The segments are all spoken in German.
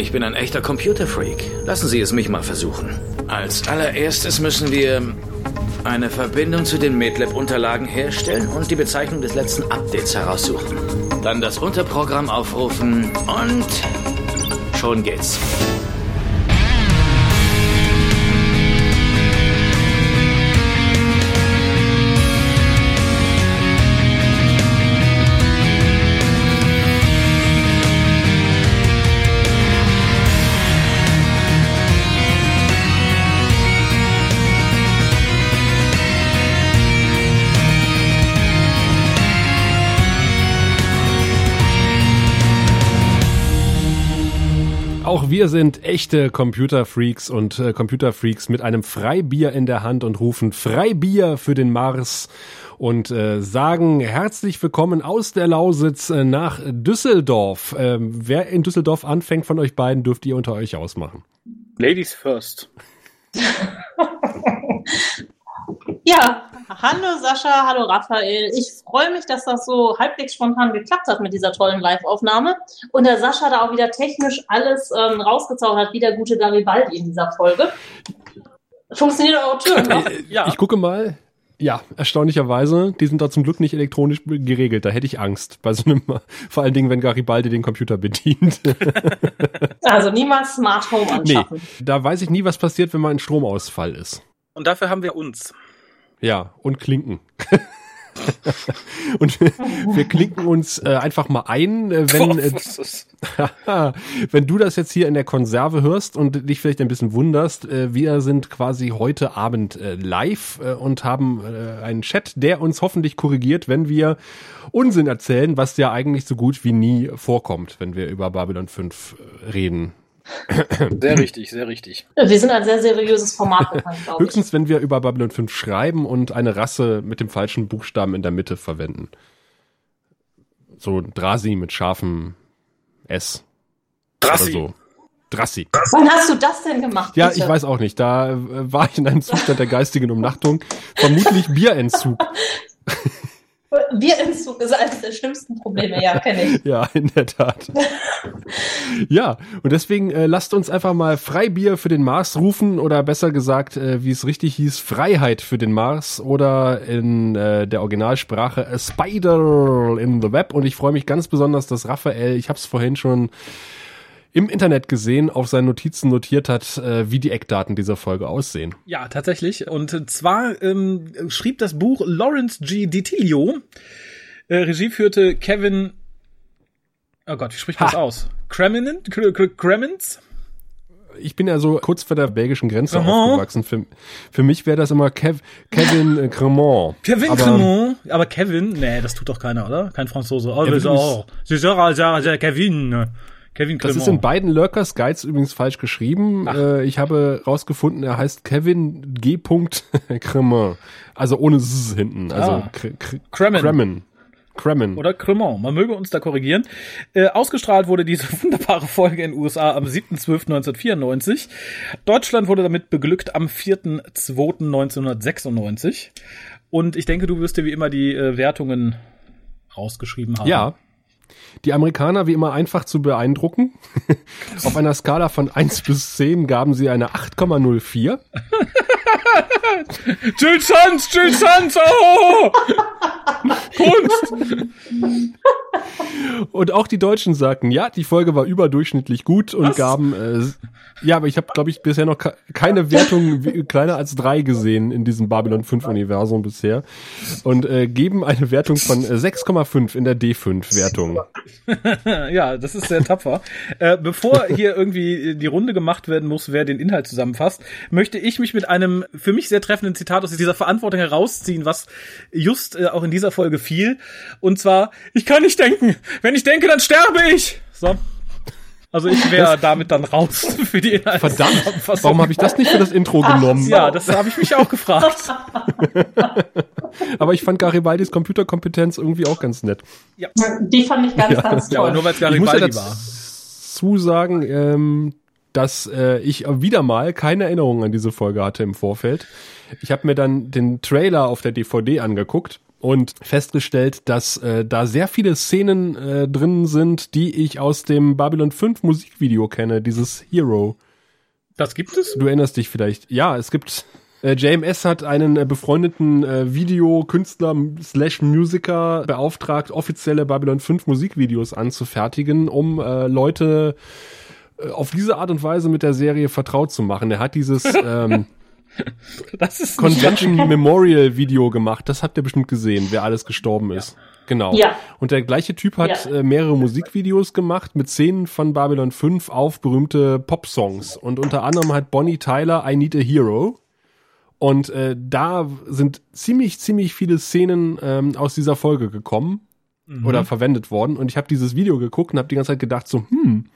Ich bin ein echter Computerfreak. Lassen Sie es mich mal versuchen. Als allererstes müssen wir eine Verbindung zu den MATLAB-Unterlagen herstellen und die Bezeichnung des letzten Updates heraussuchen. Dann das Unterprogramm aufrufen und schon geht's. Auch wir sind echte Computerfreaks und äh, Computerfreaks mit einem Freibier in der Hand und rufen Freibier für den Mars und äh, sagen herzlich willkommen aus der Lausitz äh, nach Düsseldorf. Ähm, wer in Düsseldorf anfängt von euch beiden, dürft ihr unter euch ausmachen. Ladies first. Ja, hallo Sascha, hallo Raphael. Ich freue mich, dass das so halbwegs spontan geklappt hat mit dieser tollen Live-Aufnahme. Und der Sascha da auch wieder technisch alles ähm, rausgezaubert hat, wie der gute Garibaldi in dieser Folge. Funktioniert eure Tür noch? ja. Ich gucke mal. Ja, erstaunlicherweise, die sind da zum Glück nicht elektronisch geregelt. Da hätte ich Angst. Bei so einem, vor allen Dingen, wenn Garibaldi den Computer bedient. also niemals Smart Home anschaffen. Nee, da weiß ich nie, was passiert, wenn mal ein Stromausfall ist. Und dafür haben wir uns. Ja, und Klinken. und wir, wir klinken uns äh, einfach mal ein, äh, wenn, äh, wenn du das jetzt hier in der Konserve hörst und dich vielleicht ein bisschen wunderst. Äh, wir sind quasi heute Abend äh, live äh, und haben einen Chat, der uns hoffentlich korrigiert, wenn wir Unsinn erzählen, was ja eigentlich so gut wie nie vorkommt, wenn wir über Babylon 5 äh, reden. Sehr richtig, sehr richtig. Wir sind ein sehr seriöses Format bekannt, glaube ich. Höchstens, wenn wir über Babylon 5 schreiben und eine Rasse mit dem falschen Buchstaben in der Mitte verwenden. So Drasi mit scharfem S. Drassi. Oder so. Drassi. Wann hast du das denn gemacht? Ja, bitte? ich weiß auch nicht. Da äh, war ich in einem Zustand der geistigen Umnachtung. Vermutlich Bierentzug. Bierentzug ist eines der schlimmsten Probleme, ja, kenne ich. ja, in der Tat. ja, und deswegen äh, lasst uns einfach mal Freibier für den Mars rufen oder besser gesagt, äh, wie es richtig hieß, Freiheit für den Mars oder in äh, der Originalsprache A Spider in the Web. Und ich freue mich ganz besonders, dass Raphael, ich habe es vorhin schon im Internet gesehen, auf seinen Notizen notiert hat, äh, wie die Eckdaten dieser Folge aussehen. Ja, tatsächlich. Und zwar ähm, schrieb das Buch Lawrence G. Ditilio. Äh, Regie führte Kevin. Oh Gott, wie spricht man das aus? Kreminent? Kremens? ich bin ja so kurz vor der belgischen Grenze Cremant. aufgewachsen. Für, für mich wäre das immer Kev, Kevin äh, Cremant. Kevin aber, Cremant? Aber Kevin? Nee, das tut doch keiner, oder? Kein Franzose. Oh, ja. Kevin. Kevin Clement. Das ist in beiden Lurkers Guides übrigens falsch geschrieben. Äh, ich habe rausgefunden, er heißt Kevin G. Cremant. Also ohne S hinten. Also ah. Kremen. Kremen. Kremen. Oder Cremant. Man möge uns da korrigieren. Äh, ausgestrahlt wurde diese wunderbare Folge in den USA am 7.12.1994. Deutschland wurde damit beglückt am 4.2.1996. Und ich denke, du wirst dir wie immer die äh, Wertungen rausgeschrieben haben. Ja, die Amerikaner wie immer einfach zu beeindrucken. Auf einer Skala von 1 bis 10 gaben sie eine 8,04. Jill Sons, Jill Sons, oh! Kunst! Und auch die Deutschen sagten, ja, die Folge war überdurchschnittlich gut und Was? gaben, äh, ja, aber ich habe, glaube ich, bisher noch keine Wertung kleiner als drei gesehen in diesem Babylon 5 Universum bisher und äh, geben eine Wertung von 6,5 in der D5 Wertung. ja, das ist sehr tapfer. Äh, bevor hier irgendwie die Runde gemacht werden muss, wer den Inhalt zusammenfasst, möchte ich mich mit einem für mich sehr treffenden Zitat aus dieser Verantwortung herausziehen, was just äh, auch in dieser Folge fiel. Und zwar, ich kann nicht denken. Wenn ich denke, dann sterbe ich. So. Also ich wäre damit dann raus für die Inhalte. Verdammt, warum habe ich das nicht für das Intro genommen? Ja, das habe ich mich auch gefragt. Aber ich fand Garibaldis Computerkompetenz irgendwie auch ganz nett. Ja. Die fand ich ganz, ja. ganz toll. Ja, nur weil es Garibaldi ich muss ja war. Zu sagen, ähm, dass äh, ich wieder mal keine Erinnerung an diese Folge hatte im Vorfeld. Ich habe mir dann den Trailer auf der DVD angeguckt und festgestellt, dass äh, da sehr viele Szenen äh, drin sind, die ich aus dem Babylon 5 Musikvideo kenne, dieses Hero. Das gibt es? Du erinnerst dich vielleicht. Ja, es gibt äh, JMS hat einen äh, befreundeten äh, Videokünstler slash Musiker beauftragt, offizielle Babylon 5 Musikvideos anzufertigen, um äh, Leute auf diese Art und Weise mit der Serie vertraut zu machen. Er hat dieses ähm, Convention Memorial Video gemacht. Das habt ihr bestimmt gesehen, wer alles gestorben ist. Ja. Genau. Ja. Und der gleiche Typ hat ja. äh, mehrere Musikvideos gemacht mit Szenen von Babylon 5 auf berühmte Pop-Songs. Und unter anderem hat Bonnie Tyler I Need a Hero. Und äh, da sind ziemlich, ziemlich viele Szenen ähm, aus dieser Folge gekommen mhm. oder verwendet worden. Und ich habe dieses Video geguckt und habe die ganze Zeit gedacht, so, hm,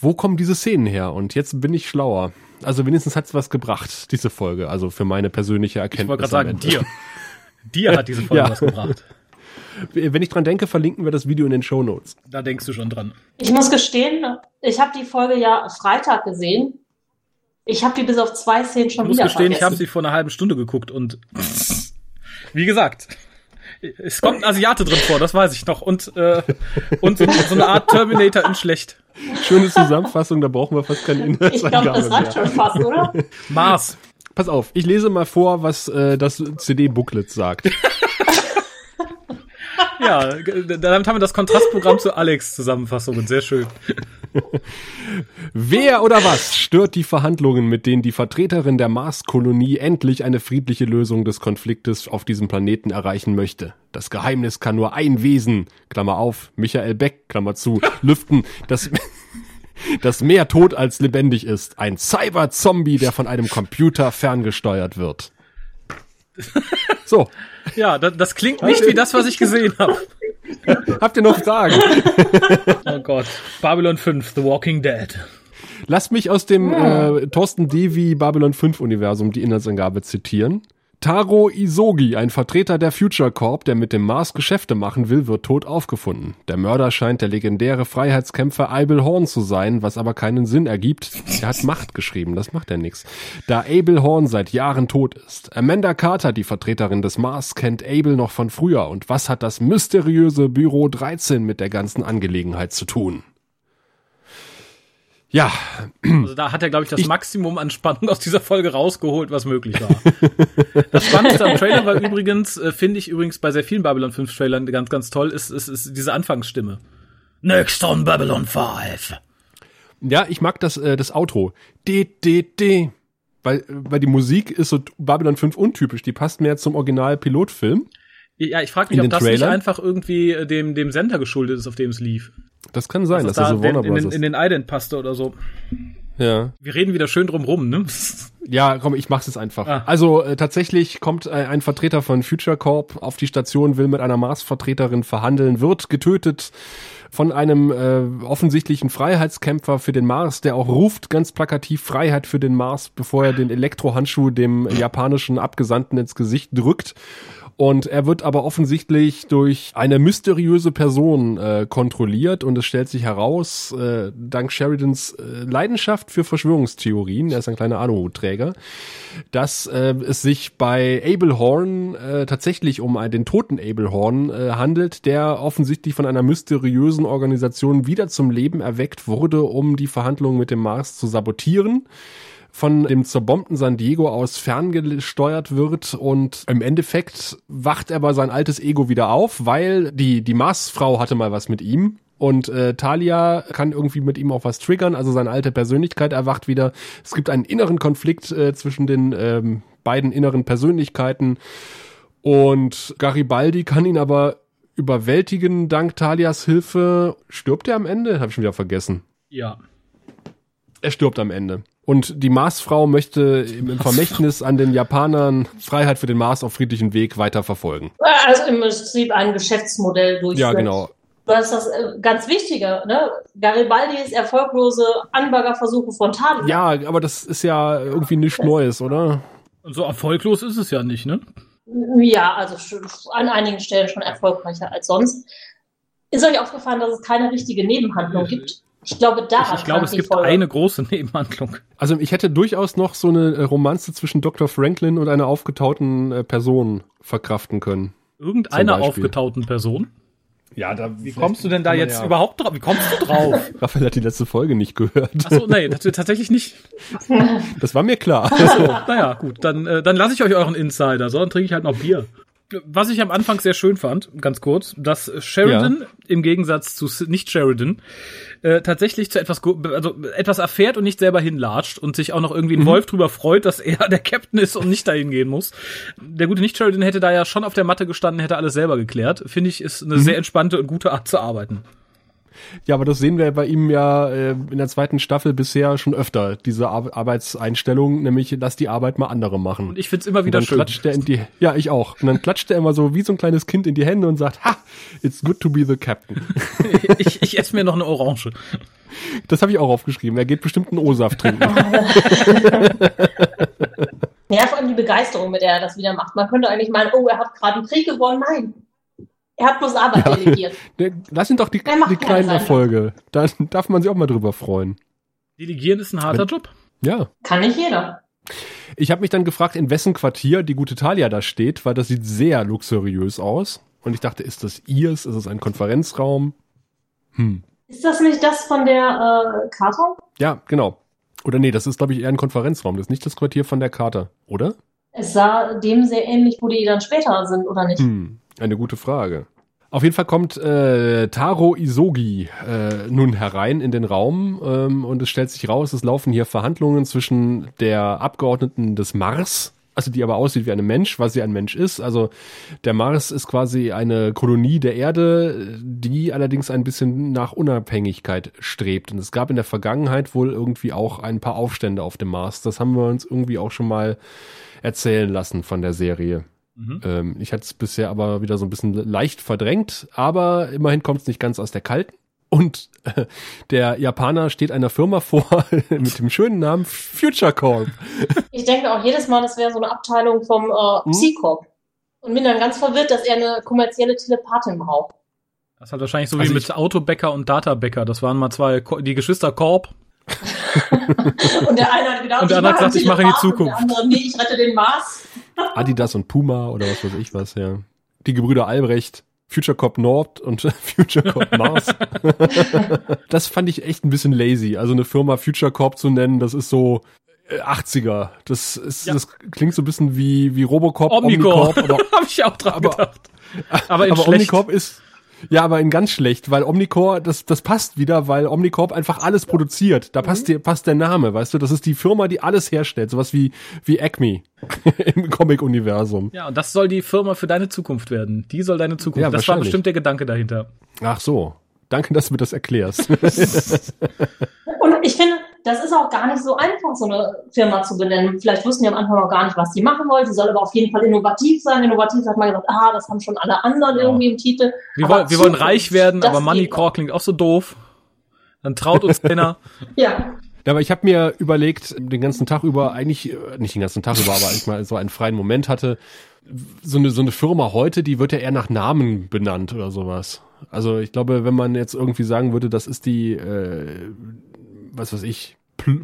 wo kommen diese Szenen her? Und jetzt bin ich schlauer. Also wenigstens hat's was gebracht, diese Folge. Also für meine persönliche Erkenntnis. Ich wollte gerade sagen, dir. dir hat diese Folge ja. was gebracht. Wenn ich dran denke, verlinken wir das Video in den Show Notes. Da denkst du schon dran. Ich muss gestehen, ich habe die Folge ja Freitag gesehen. Ich habe die bis auf zwei Szenen schon ich wieder muss gestehen, vergessen. ich habe sie vor einer halben Stunde geguckt und wie gesagt, es kommt ein Asiate drin vor, das weiß ich noch. Und, äh, und so, so eine Art Terminator in schlecht. Schöne Zusammenfassung, da brauchen wir fast keine Inhalte. Ich glaube, das reicht schon fast, oder? Mars. Pass auf, ich lese mal vor, was äh, das CD-Booklet sagt. Ja, damit haben wir das Kontrastprogramm zu Alex Zusammenfassungen. Sehr schön. Wer oder was stört die Verhandlungen, mit denen die Vertreterin der Marskolonie endlich eine friedliche Lösung des Konfliktes auf diesem Planeten erreichen möchte? Das Geheimnis kann nur ein Wesen, Klammer auf, Michael Beck, Klammer zu, lüften, das, das mehr tot als lebendig ist. Ein Cyber-Zombie, der von einem Computer ferngesteuert wird. So. Ja, das, das klingt nicht wie das, was ich gesehen habe. Habt ihr noch Fragen? oh Gott. Babylon 5, The Walking Dead. Lass mich aus dem äh, Thorsten Devi Babylon 5 Universum die Inhaltsangabe zitieren. Taro Isogi, ein Vertreter der Future Corp, der mit dem Mars Geschäfte machen will, wird tot aufgefunden. Der Mörder scheint der legendäre Freiheitskämpfer Abel Horn zu sein, was aber keinen Sinn ergibt. Er hat Macht geschrieben, das macht er nix. Da Abel Horn seit Jahren tot ist. Amanda Carter, die Vertreterin des Mars, kennt Abel noch von früher. Und was hat das mysteriöse Büro 13 mit der ganzen Angelegenheit zu tun? Ja. Also da hat er, glaube ich, das ich Maximum an Spannung aus dieser Folge rausgeholt, was möglich war. das Spannendste am Trailer war übrigens, äh, finde ich übrigens bei sehr vielen Babylon 5 Trailern ganz, ganz toll, ist, ist, ist diese Anfangsstimme. Next on Babylon 5. Ja, ich mag das, äh, das Outro. D, D, D. Weil, weil die Musik ist so Babylon 5 untypisch. Die passt mehr zum Original-Pilotfilm. Ja, ich frage mich, ob das Trailer. nicht einfach irgendwie äh, dem, dem Sender geschuldet ist, auf dem es lief. Das kann sein, dass, dass das da so Warner Bros. In, in den Ident passte oder so. Ja. Wir reden wieder schön drum rum, ne? Ja, komm, ich mach's jetzt einfach. Ah. Also äh, tatsächlich kommt äh, ein Vertreter von Future Corp auf die Station, will mit einer Mars-Vertreterin verhandeln, wird getötet von einem äh, offensichtlichen Freiheitskämpfer für den Mars, der auch ruft ganz plakativ Freiheit für den Mars, bevor er den Elektrohandschuh dem japanischen Abgesandten ins Gesicht drückt. Und er wird aber offensichtlich durch eine mysteriöse Person äh, kontrolliert. Und es stellt sich heraus, äh, dank Sheridans äh, Leidenschaft für Verschwörungstheorien, er ist ein kleiner Aluhutträger, dass äh, es sich bei Abel Horn äh, tatsächlich um den toten Abel Horn äh, handelt, der offensichtlich von einer mysteriösen Organisation wieder zum Leben erweckt wurde, um die Verhandlungen mit dem Mars zu sabotieren von dem zerbombten San Diego aus ferngesteuert wird und im Endeffekt wacht er aber sein altes Ego wieder auf, weil die, die Marsfrau hatte mal was mit ihm und äh, Talia kann irgendwie mit ihm auch was triggern, also seine alte Persönlichkeit erwacht wieder. Es gibt einen inneren Konflikt äh, zwischen den ähm, beiden inneren Persönlichkeiten und Garibaldi kann ihn aber überwältigen dank Talias Hilfe. Stirbt er am Ende? Habe ich schon wieder vergessen. Ja. Er stirbt am Ende. Und die Marsfrau möchte im Vermächtnis an den Japanern Freiheit für den Mars auf friedlichen Weg weiter verfolgen. Also im Prinzip ein Geschäftsmodell durchführen. Ja, genau. Das ist das äh, ganz Wichtige, ne? Garibaldis erfolglose Anbaggerversuche von Taliban. Ja, aber das ist ja irgendwie nichts Neues, oder? Und so erfolglos ist es ja nicht, ne? Ja, also an einigen Stellen schon erfolgreicher als sonst. Ist euch aufgefallen, dass es keine richtige Nebenhandlung gibt? Ich glaube, da. Ich, ich glaube, es gibt Folge. eine große Nebenhandlung. Also ich hätte durchaus noch so eine äh, Romanze zwischen Dr. Franklin und einer aufgetauten äh, Person verkraften können. Irgendeiner aufgetauten Person? Ja, da Wie kommst du denn da jetzt ja überhaupt drauf? Wie kommst du drauf? Raphael hat die letzte Folge nicht gehört. Achso, nee, das, tatsächlich nicht. Das war mir klar. So, naja, gut, dann, äh, dann lasse ich euch euren Insider, so, dann trinke ich halt noch Bier was ich am Anfang sehr schön fand, ganz kurz, dass Sheridan ja. im Gegensatz zu nicht Sheridan äh, tatsächlich zu etwas also etwas erfährt und nicht selber hinlatscht und sich auch noch irgendwie ein mhm. Wolf drüber freut, dass er der Captain ist und nicht dahin gehen muss. Der gute nicht Sheridan hätte da ja schon auf der Matte gestanden, hätte alles selber geklärt. Finde ich ist eine mhm. sehr entspannte und gute Art zu arbeiten. Ja, aber das sehen wir bei ihm ja äh, in der zweiten Staffel bisher schon öfter, diese Ar Arbeitseinstellung, nämlich lass die Arbeit mal andere machen. Und ich find's immer wieder und dann schön. Klatscht er in die, ja, ich auch. Und dann klatscht er immer so wie so ein kleines Kind in die Hände und sagt, ha, it's good to be the captain. ich, ich esse mir noch eine Orange. Das habe ich auch aufgeschrieben. Er geht bestimmt einen O-Saft trinken. ja, vor allem die Begeisterung, mit der er das wieder macht. Man könnte eigentlich meinen, oh, er hat gerade einen Krieg gewonnen. Nein, er hat bloß Arbeit ja. delegiert. Lass ihn doch die, die kleinen Erfolge. Da darf man sich auch mal drüber freuen. Delegieren ist ein harter Wenn, Job. Ja. Kann nicht jeder. Ich habe mich dann gefragt, in wessen Quartier die gute Talia da steht, weil das sieht sehr luxuriös aus. Und ich dachte, ist das ihrs? Ist es ein Konferenzraum? Hm. Ist das nicht das von der äh, Charta? Ja, genau. Oder nee, das ist, glaube ich, eher ein Konferenzraum. Das ist nicht das Quartier von der Charta, oder? Es sah dem sehr ähnlich, wo die dann später sind, oder nicht? Hm. Eine gute Frage. Auf jeden Fall kommt äh, Taro Isogi äh, nun herein in den Raum ähm, und es stellt sich raus, es laufen hier Verhandlungen zwischen der Abgeordneten des Mars, also die aber aussieht wie ein Mensch, was sie ein Mensch ist. Also der Mars ist quasi eine Kolonie der Erde, die allerdings ein bisschen nach Unabhängigkeit strebt. Und es gab in der Vergangenheit wohl irgendwie auch ein paar Aufstände auf dem Mars. Das haben wir uns irgendwie auch schon mal erzählen lassen von der Serie. Mhm. Ähm, ich hatte es bisher aber wieder so ein bisschen leicht verdrängt, aber immerhin kommt es nicht ganz aus der kalten. Und äh, der Japaner steht einer Firma vor mit dem schönen Namen Future Corp. Ich denke auch jedes Mal, das wäre so eine Abteilung vom äh, hm? Psycorp. Und bin dann ganz verwirrt, dass er eine kommerzielle Telepathin braucht. Das ist halt wahrscheinlich so also wie mit Autobäcker und Databäcker. Das waren mal zwei, die Geschwister Korb. und der eine hat gedacht, und der andere hat gesagt, ich mache in die Zukunft. Und der andere, nee, ich rette den Mars. Adidas und Puma oder was weiß ich was, ja. Die Gebrüder Albrecht, Future Cop Nord und Future Cop Mars. das fand ich echt ein bisschen lazy. Also eine Firma Future Corp zu nennen, das ist so 80er. Äh, das ist, ja. das klingt so ein bisschen wie, wie Robocop, Omnicorp. Omnicorp aber, Hab ich auch dran aber, gedacht. Aber, aber Omnicorp ist, ja, aber in ganz schlecht, weil Omnicorp, das, das passt wieder, weil Omnicorp einfach alles produziert. Da passt, mhm. passt der Name, weißt du? Das ist die Firma, die alles herstellt. Sowas wie, wie Acme im Comic-Universum. Ja, und das soll die Firma für deine Zukunft werden. Die soll deine Zukunft. Ja, das war bestimmt der Gedanke dahinter. Ach so. Danke, dass du mir das erklärst. und ich finde, das ist auch gar nicht so einfach, so eine Firma zu benennen. Vielleicht wussten die am Anfang auch gar nicht, was sie machen wollen. Sie soll aber auf jeden Fall innovativ sein. Innovativ hat man gesagt, ah, das haben schon alle anderen ja. irgendwie im Titel. Wir, wollen, wir wollen reich werden, aber Moneycore klingt auch so doof. Dann traut uns keiner. ja. Aber ich habe mir überlegt, den ganzen Tag über, eigentlich, äh, nicht den ganzen Tag über, aber eigentlich mal so einen freien Moment hatte, so eine, so eine Firma heute, die wird ja eher nach Namen benannt oder sowas. Also ich glaube, wenn man jetzt irgendwie sagen würde, das ist die, äh, was weiß ich,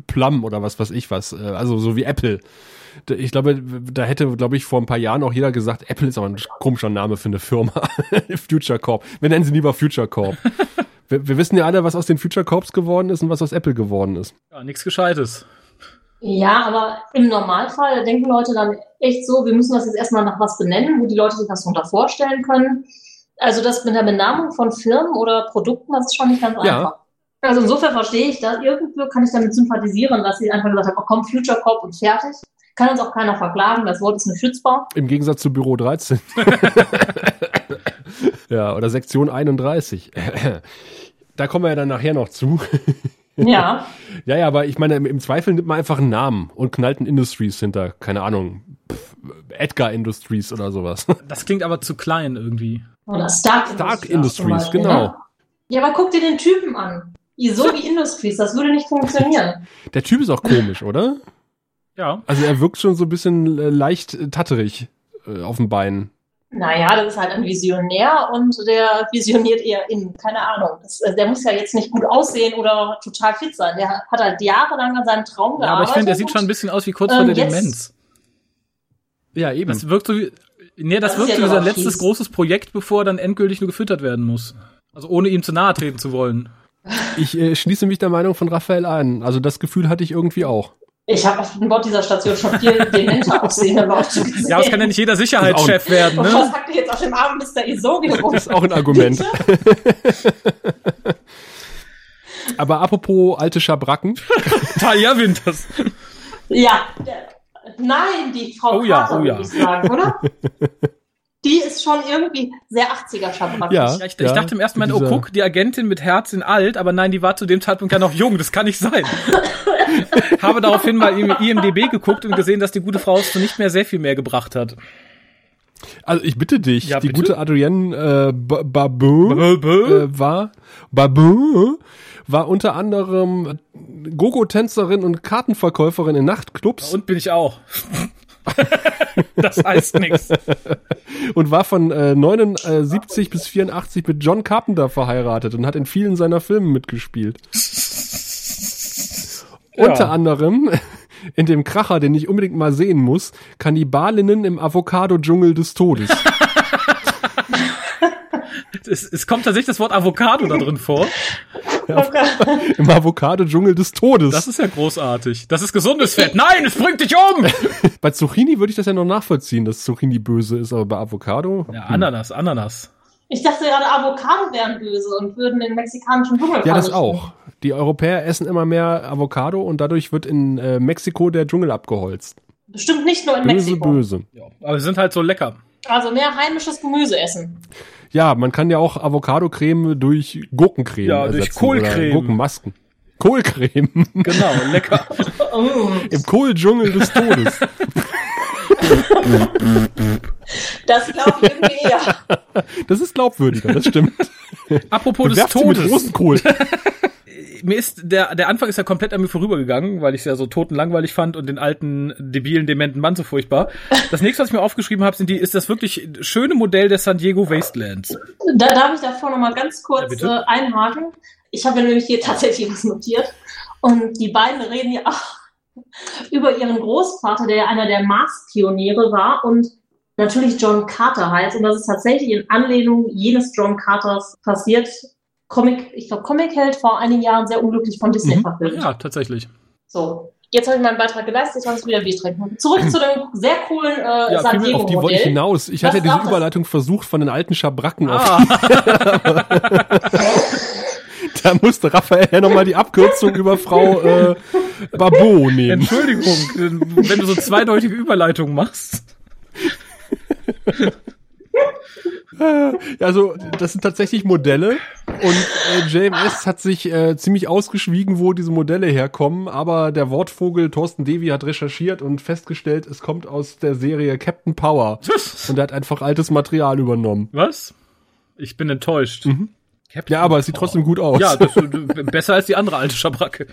Plum oder was weiß ich was, äh, also so wie Apple. Ich glaube, da hätte, glaube ich, vor ein paar Jahren auch jeder gesagt, Apple ist aber ein komischer Name für eine Firma. Future Corp. Wir nennen sie lieber Future Corp. wir, wir, wissen ja alle, was aus den Future Corps geworden ist und was aus Apple geworden ist. Ja, nichts Gescheites. Ja, aber im Normalfall denken Leute dann echt so, wir müssen das jetzt erstmal nach was benennen, wo die Leute sich was darunter vorstellen können. Also das mit der Benamung von Firmen oder Produkten, das ist schon nicht ganz ja. einfach. Also insofern verstehe ich das. Irgendwo kann ich damit sympathisieren, dass sie einfach gesagt haben, oh komm, Future Corp und fertig. Kann uns auch keiner verklagen, das Wort ist nicht schützbar. Im Gegensatz zu Büro 13. ja, oder Sektion 31. da kommen wir ja dann nachher noch zu. Ja. ja, ja, aber ich meine, im, Zweifel nimmt man einfach einen Namen und knallt ein Industries hinter, keine Ahnung, Pff, Edgar Industries oder sowas. Das klingt aber zu klein irgendwie. Oder Stark, Stark Industries, Industries genau. Ne? Ja, aber guck dir den Typen an. So wie Industries, das würde nicht funktionieren. Der Typ ist auch komisch, oder? Ja. Also er wirkt schon so ein bisschen äh, leicht tatterig äh, auf dem Bein. Naja, das ist halt ein Visionär und der visioniert eher in, keine Ahnung. Das, äh, der muss ja jetzt nicht gut aussehen oder total fit sein. Der hat halt jahrelang an seinem Traum gearbeitet. Ja, aber ich finde, der sieht schon ein bisschen aus wie kurz vor ähm, der Demenz. Ja, eben. Das wirkt so wie, Nee, das, Das wird ja so doch sein letztes fies. großes Projekt, bevor er dann endgültig nur gefüttert werden muss. Also ohne ihm zu nahe treten zu wollen. Ich äh, schließe mich der Meinung von Raphael an. Also das Gefühl hatte ich irgendwie auch. Ich habe auf dem Bord dieser Station schon viel dementer aussehende Leute gesehen. Ja, aber es kann ja nicht jeder Sicherheitschef werden, Und ne? was sagt ihr jetzt auf dem Arm Mr. Isogi rum? Das ist auch ein Argument. Aber apropos alte Schabracken. Talia Winters. Ja, nein, die Frau Oh ja, Carter, oh ja. würde ich sagen, oder? Die ist schon irgendwie sehr 80er Schabracken. Ja. Ja, ich, ich dachte im ersten Moment, oh guck, die Agentin mit Herz in alt, aber nein, die war zu dem Zeitpunkt ja noch jung, das kann nicht sein. Habe daraufhin mal im IMDB geguckt und gesehen, dass die gute Frau es zu nicht mehr sehr viel mehr gebracht hat. Also ich bitte dich, Ja, die bitte? gute Adrienne äh, Ba- Babin Bö, bö. äh, war Babin war unter anderem Gogo-Tänzerin und Kartenverkäuferin in Nachtclubs Und bin ich auch. das heißt nichts. und war von äh, 79 bis 84 mit John Carpenter verheiratet und hat in vielen seiner Filme mitgespielt. Ja. Unter anderem in dem Kracher, den ich unbedingt mal sehen muss, Kannibalinnen im Avocado-Dschungel des Todes. Es, es kommt tatsächlich das Wort Avocado da drin vor. Im Avocado-Dschungel des Todes. Das ist ja großartig. Das ist gesundes Fett. Nein, es bringt dich um! bei Zucchini würde ich das ja noch nachvollziehen, dass Zucchini böse ist, aber bei Avocado. Ja, Ananas, Ananas. Ich dachte gerade, Avocado wären böse und würden den mexikanischen Dschungel Ja, das auch. Die Europäer essen immer mehr Avocado und dadurch wird in äh, Mexiko der Dschungel abgeholzt. Bestimmt nicht nur in Böse, Mexiko. böse. Ja, aber sie sind halt so lecker. Also mehr heimisches Gemüse essen. Ja, man kann ja auch Avocado-Creme durch Gurkencreme Ja, durch ersetzen. Kohlcreme. Oder Gurkenmasken. Kohlcreme. Genau, lecker. Im Kohldschungel des Todes. das glaube ich irgendwie eher. Das ist glaubwürdiger, das stimmt. Apropos des Bewerft sie mit Todes. Rosenkohl. Mir ist der, der Anfang ist ja komplett an mir vorübergegangen, weil ich es ja so totenlangweilig fand und den alten, debilen, dementen Mann so furchtbar. Das nächste, was ich mir aufgeschrieben habe, sind die, ist das wirklich schöne Modell der San Diego Wastelands. Da darf ich davor noch mal ganz Ja, kurz bitte. äh, einhaken. Ich habe mir nämlich hier tatsächlich was notiert. Und die beiden reden ja auch über ihren Großvater, der ja einer der Mars-Pioniere war und natürlich John Carter heißt. Und das ist tatsächlich in Anlehnung jenes John Carters passiert. Comic, ich glaube, Comic-Held vor einigen Jahren sehr unglücklich von Disney Mhm. verfilmt. Ja, tatsächlich. So, jetzt habe ich meinen Beitrag geleistet, jetzt muss ich wieder Bier trinken. Zurück zu dem sehr coolen äh, Ja, San viel- Auf die wollte ich hinaus. Ich Was hatte diese auch das? Überleitung versucht von den alten Schabracken auf. Ah, Da musste Raphael ja nochmal die Abkürzung über Frau äh, Babo nehmen. Entschuldigung, wenn du so zweideutige Überleitungen machst. Also, das sind tatsächlich Modelle und äh, JMS hat sich äh, ziemlich ausgeschwiegen, wo diese Modelle herkommen, aber der Wortvogel Thorsten Devi hat recherchiert und festgestellt, es kommt aus der Serie Captain Power und er hat einfach altes Material übernommen. Was? Ich bin enttäuscht. Captain Ja, aber es sieht trotzdem gut aus. Ja, das, besser als die andere alte Schabracke.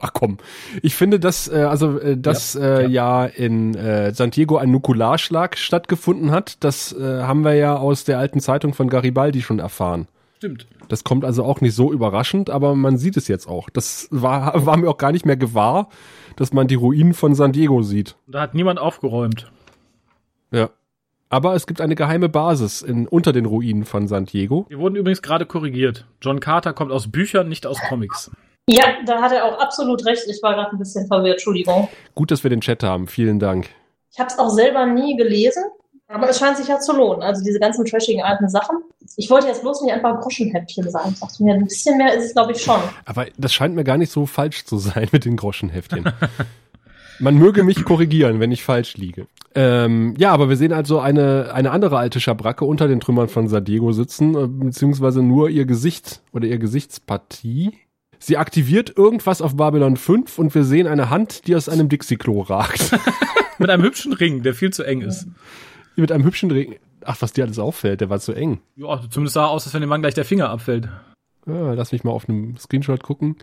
Ach komm. Ich finde, dass äh, also äh, dass äh, ja in äh, San Diego ein Nukularschlag stattgefunden hat. Das äh, haben wir ja aus der alten Zeitung von Garibaldi schon erfahren. Stimmt. Das kommt also auch nicht so überraschend, aber man sieht es jetzt auch. Das war, war mir auch gar nicht mehr gewahr, dass man die Ruinen von San Diego sieht. Da hat niemand aufgeräumt. Ja. Aber es gibt eine geheime Basis in, unter den Ruinen von San Diego. Die wurden übrigens gerade korrigiert. John Carter kommt aus Büchern, nicht aus Comics. Ja, da hat er auch absolut recht. Ich war gerade ein bisschen verwirrt, Entschuldigung. Gut, dass wir den Chat haben. Vielen Dank. Ich habe es auch selber nie gelesen, aber es scheint sich ja zu lohnen. Also diese ganzen trashigen alten Sachen. Ich wollte jetzt bloß nicht einfach Groschenhäppchen sagen. Ich dachte mir, ein bisschen mehr ist es, glaube ich, schon. Aber das scheint mir gar nicht so falsch zu sein mit den Groschenheftchen. Man möge mich korrigieren, wenn ich falsch liege. Ähm, ja, aber wir sehen also eine, eine andere alte Schabracke unter den Trümmern von San Diego sitzen, äh, beziehungsweise nur ihr Gesicht oder ihr Gesichtspartie. Sie aktiviert irgendwas auf Babylon 5 und wir sehen eine Hand, die aus einem Dixie-Klo ragt. Mit einem hübschen Ring, der viel zu eng ist. Mit einem hübschen Ring. Ach, was dir alles auffällt, der war zu eng. Ja, zumindest sah aus, als wenn dem Mann gleich der Finger abfällt. Ah, lass mich mal auf einem Screenshot gucken.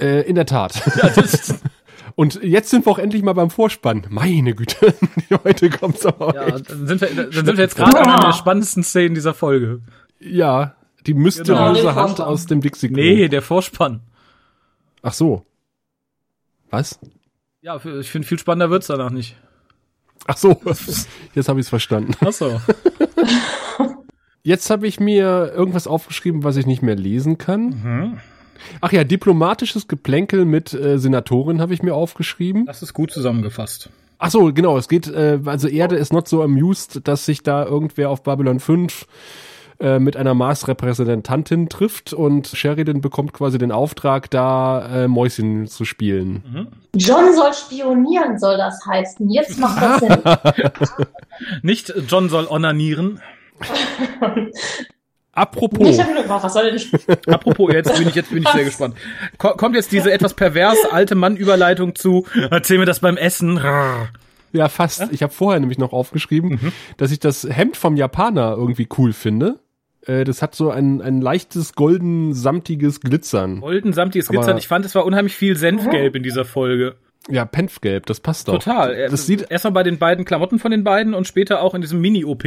Äh, in der Tat. Ja, das, Und jetzt sind wir auch endlich mal beim Vorspann. Meine Güte, heute kommt's aber ja, echt. dann sind wir, dann sind wir jetzt gerade an einer der spannendsten Szenen dieser Folge. Ja, die Genau, mysteriöse den Hand aus dem dixie -Klo. Nee, der Vorspann. Ach so. Was? Ja, ich finde, viel spannender wird's danach nicht. Ach so, jetzt habe ich es verstanden. Ach so. Jetzt habe ich mir irgendwas aufgeschrieben, was ich nicht mehr lesen kann. Mhm. Ach ja, diplomatisches Geplänkel mit äh, Senatorin habe ich mir aufgeschrieben. Das ist gut zusammengefasst. Ach so, genau, es geht, äh, also Erde ist not so amused, dass sich da irgendwer auf Babylon 5 äh, mit einer Mars-Repräsentantin trifft und Sheridan bekommt quasi den Auftrag, da äh, Mäuschen zu spielen. John soll spionieren, soll das heißen. Jetzt macht das Sinn. Nicht John soll onanieren. Apropos, Ich habe nur gefragt, was soll denn Apropos, jetzt bin ich, jetzt bin ich sehr gespannt. Ko kommt jetzt diese etwas pervers alte Mann-Überleitung zu, erzähl mir das beim Essen. ja fast, ich habe vorher nämlich noch aufgeschrieben, dass ich das Hemd vom Japaner irgendwie cool finde. Äh, das hat so ein, ein leichtes golden-samtiges Glitzern. Golden samtiges Aber- Glitzern. Ich fand, es war unheimlich viel Senfgelb in dieser Folge. Ja, Penfgelb, das passt doch. Total. Äh, Das sieht, Erstmal bei den beiden Klamotten von den beiden und später auch in diesem Mini-OP.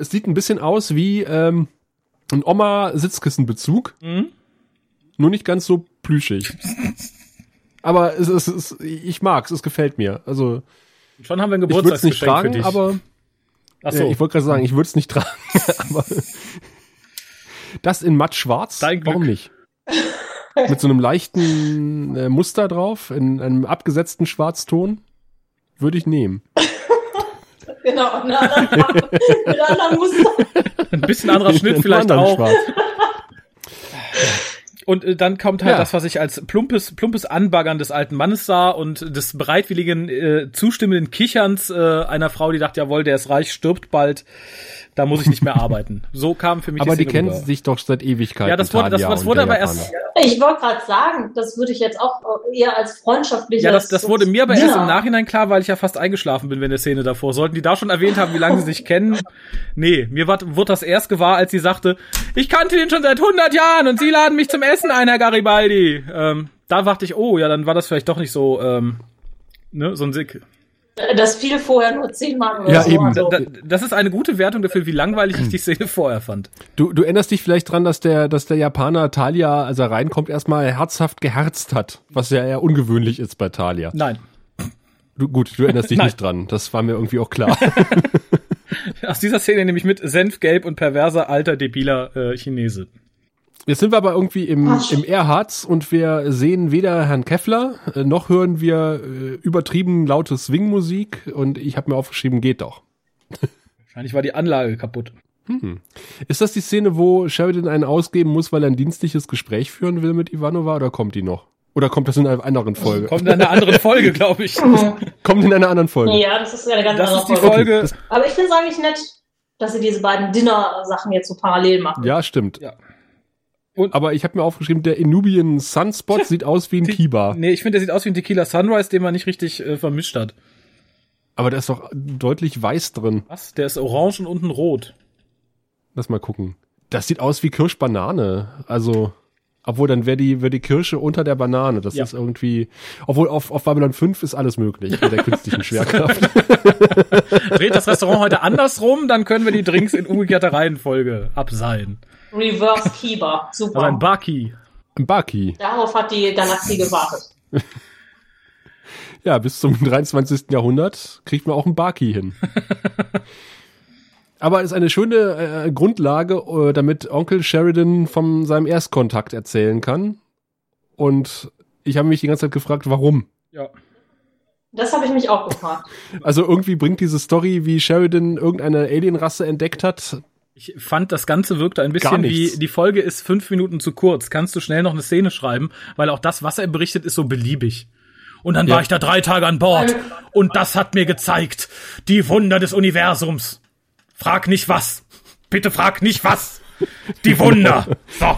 es sieht ein bisschen aus wie ähm, ein Oma-Sitzkissenbezug. Mhm. Nur nicht ganz so plüschig. Aber es, ist- es, ist, ich mag's, es gefällt mir. Also Schon haben wir ein ich würde es nicht Geburtstagsgeschenk für dich. aber Ach ja, so. ich wollte gerade sagen, ich würde es nicht tragen. aber das in matt schwarz, Dein Glück. warum nicht? Mit so einem leichten äh, Muster drauf, in einem abgesetzten Schwarzton, würde ich nehmen. Genau, mit einer anderen, mit anderen Muster. ein bisschen anderer Schnitt vielleicht auch. Schwarz. Und äh, dann kommt halt Ja. das, was ich als plumpes, plumpes Anbaggern des alten Mannes sah und des bereitwilligen, äh, zustimmenden Kicherns äh, einer Frau, die dachte, jawohl, der ist reich, stirbt bald, da muss ich nicht mehr arbeiten. So kam für mich Aber die Szene kennen rüber. sich doch seit Ewigkeiten. Ja, das wurde- das- das wurde aber erst- Ich wollte gerade sagen, das würde ich jetzt auch eher als freundschaftliches. Ja, das, das wurde mir aber erst Dinner. im Nachhinein klar, weil ich ja fast eingeschlafen bin während der Szene davor. Sollten die da schon erwähnt haben, wie lange sie sich kennen? Nee, mir war, wurde das erst gewahr, als sie sagte, ich kannte ihn schon seit 100 Jahren und sie laden mich zum Essen ein, Herr Garibaldi. Ähm, da dachte ich, oh, ja, dann war das vielleicht doch nicht so, ähm, ne, so ein Sick. Das fiel vorher nur zehnmal oder Ja, so. eben. Also, Da, das ist eine gute Wertung dafür, wie langweilig ich die Szene vorher fand. Du, du erinnerst dich vielleicht dran, dass der, dass der Japaner Talia, als er reinkommt, erstmal herzhaft geherzt hat, was ja eher ungewöhnlich ist bei Talia. Nein. Du, gut, du erinnerst dich nicht dran. Das war mir irgendwie auch klar. Aus dieser Szene nehme ich mit Senfgelb und perverser alter debiler äh, Chinese. Jetzt sind wir aber irgendwie im, Ach. im Erharz und wir sehen weder Herrn Keffler, äh, noch hören wir äh, übertrieben laute Swingmusik und ich habe mir aufgeschrieben, geht doch. Wahrscheinlich war die Anlage kaputt. Ist das die Szene, wo Sheridan einen ausgeben muss, weil er ein dienstliches Gespräch führen will mit Ivanova oder kommt die noch? Oder kommt das in einer anderen Folge? Kommt in einer anderen Folge, glaube ich. Kommt in einer anderen Folge. ja, das ist ja eine ganz Das andere ist die Folge. Folge. Aber ich finde es eigentlich nett, dass sie diese beiden Dinner-Sachen jetzt so parallel machen. Ja, stimmt. Ja. Und- Aber ich habe mir aufgeschrieben, der Inubian Sunspot sieht aus wie ein Kiba. Nee, ich finde, der sieht aus wie ein Tequila Sunrise, den man nicht richtig äh, vermischt hat. Aber da ist doch deutlich weiß drin. Was? Der ist orange und unten rot. Lass mal gucken. Das sieht aus wie Kirschbanane. Also, obwohl dann wäre die, wäre die Kirsche unter der Banane. Das Ja. ist irgendwie, obwohl auf, auf Babylon 5 ist alles möglich mit der künstlichen Schwerkraft. Dreht das Restaurant heute andersrum, dann können wir die Drinks in umgekehrter Reihenfolge abseilen. Reverse Kiba. Super. Also ein Baki. Ein Baki. Darauf hat die Galaxie gewartet. Ja, bis zum 23. Jahrhundert kriegt man auch ein Baki hin. Aber ist eine schöne äh, Grundlage, äh, damit Onkel Sheridan von seinem Erstkontakt erzählen kann. Und ich habe mich die ganze Zeit gefragt, warum. Ja. Das habe ich mich auch gefragt. Also irgendwie bringt diese Story, wie Sheridan irgendeine Alienrasse entdeckt hat. Ich fand, das Ganze wirkte ein bisschen wie, die Folge ist fünf Minuten zu kurz. Kannst du schnell noch eine Szene schreiben? Weil auch das, was er berichtet, ist so beliebig. Und dann Ja. war ich da drei Tage an Bord. Und das hat mir gezeigt, die Wunder des Universums. Frag nicht was. Bitte frag nicht was. Die Wunder. So.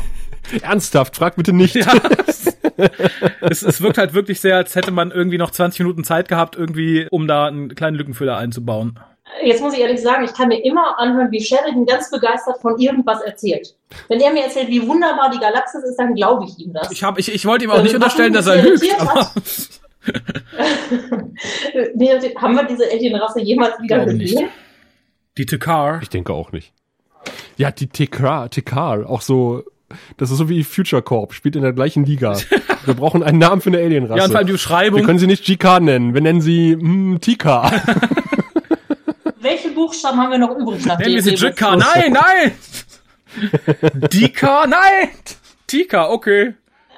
Ernsthaft, frag bitte nicht. Ja. es, es wirkt halt wirklich sehr, als hätte man irgendwie noch 20 Minuten Zeit gehabt, irgendwie, um da einen kleinen Lückenfüller einzubauen. Jetzt muss ich ehrlich sagen, ich kann mir immer anhören, wie Sheridan ganz begeistert von irgendwas erzählt. Wenn er mir erzählt, wie wunderbar die Galaxis ist, dann glaube ich ihm das. Ich, hab, ich, ich wollte ihm auch Also, nicht unterstellen, dass er lügt. Nee, haben wir diese Alienrasse jemals wieder gesehen? die Tekar. Ich denke auch nicht. Ja, die Tekar, Tekar, auch so Das ist so wie Future Corp, spielt in der gleichen Liga. Wir brauchen einen Namen für eine Alienrasse. Ja, und vor allem die Beschreibung. Wir können sie nicht GK nennen, wir nennen sie hm, TK. Welche Buchstaben haben wir noch übrig nach Nennen wir sie? JK. Nein, nein! Dika, nein! Tika, okay.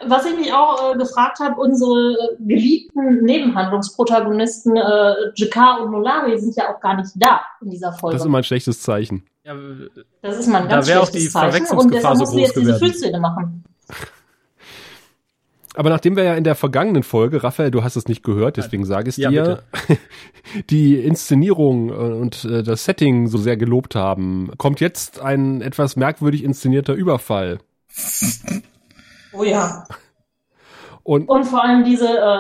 Was ich mich auch äh, gefragt habe, unsere äh, geliebten Nebenhandlungsprotagonisten äh, Jakar und Nolari sind ja auch gar nicht da in dieser Folge. Das ist immer ein schlechtes Zeichen. Ja, Das ist mal ein Da ganz wär auch schlechtes die Zeichen. Verwechslungsgefahr Und deshalb so mussten wir groß jetzt diese geworden. Füllszene machen. Aber nachdem wir ja in der vergangenen Folge, Raphael, du hast es nicht gehört, deswegen sage ich Ja, dir, die Inszenierung äh, und äh, das Setting so sehr gelobt haben, kommt jetzt ein etwas merkwürdig inszenierter Überfall. Oh ja. Und Und vor allem diese äh,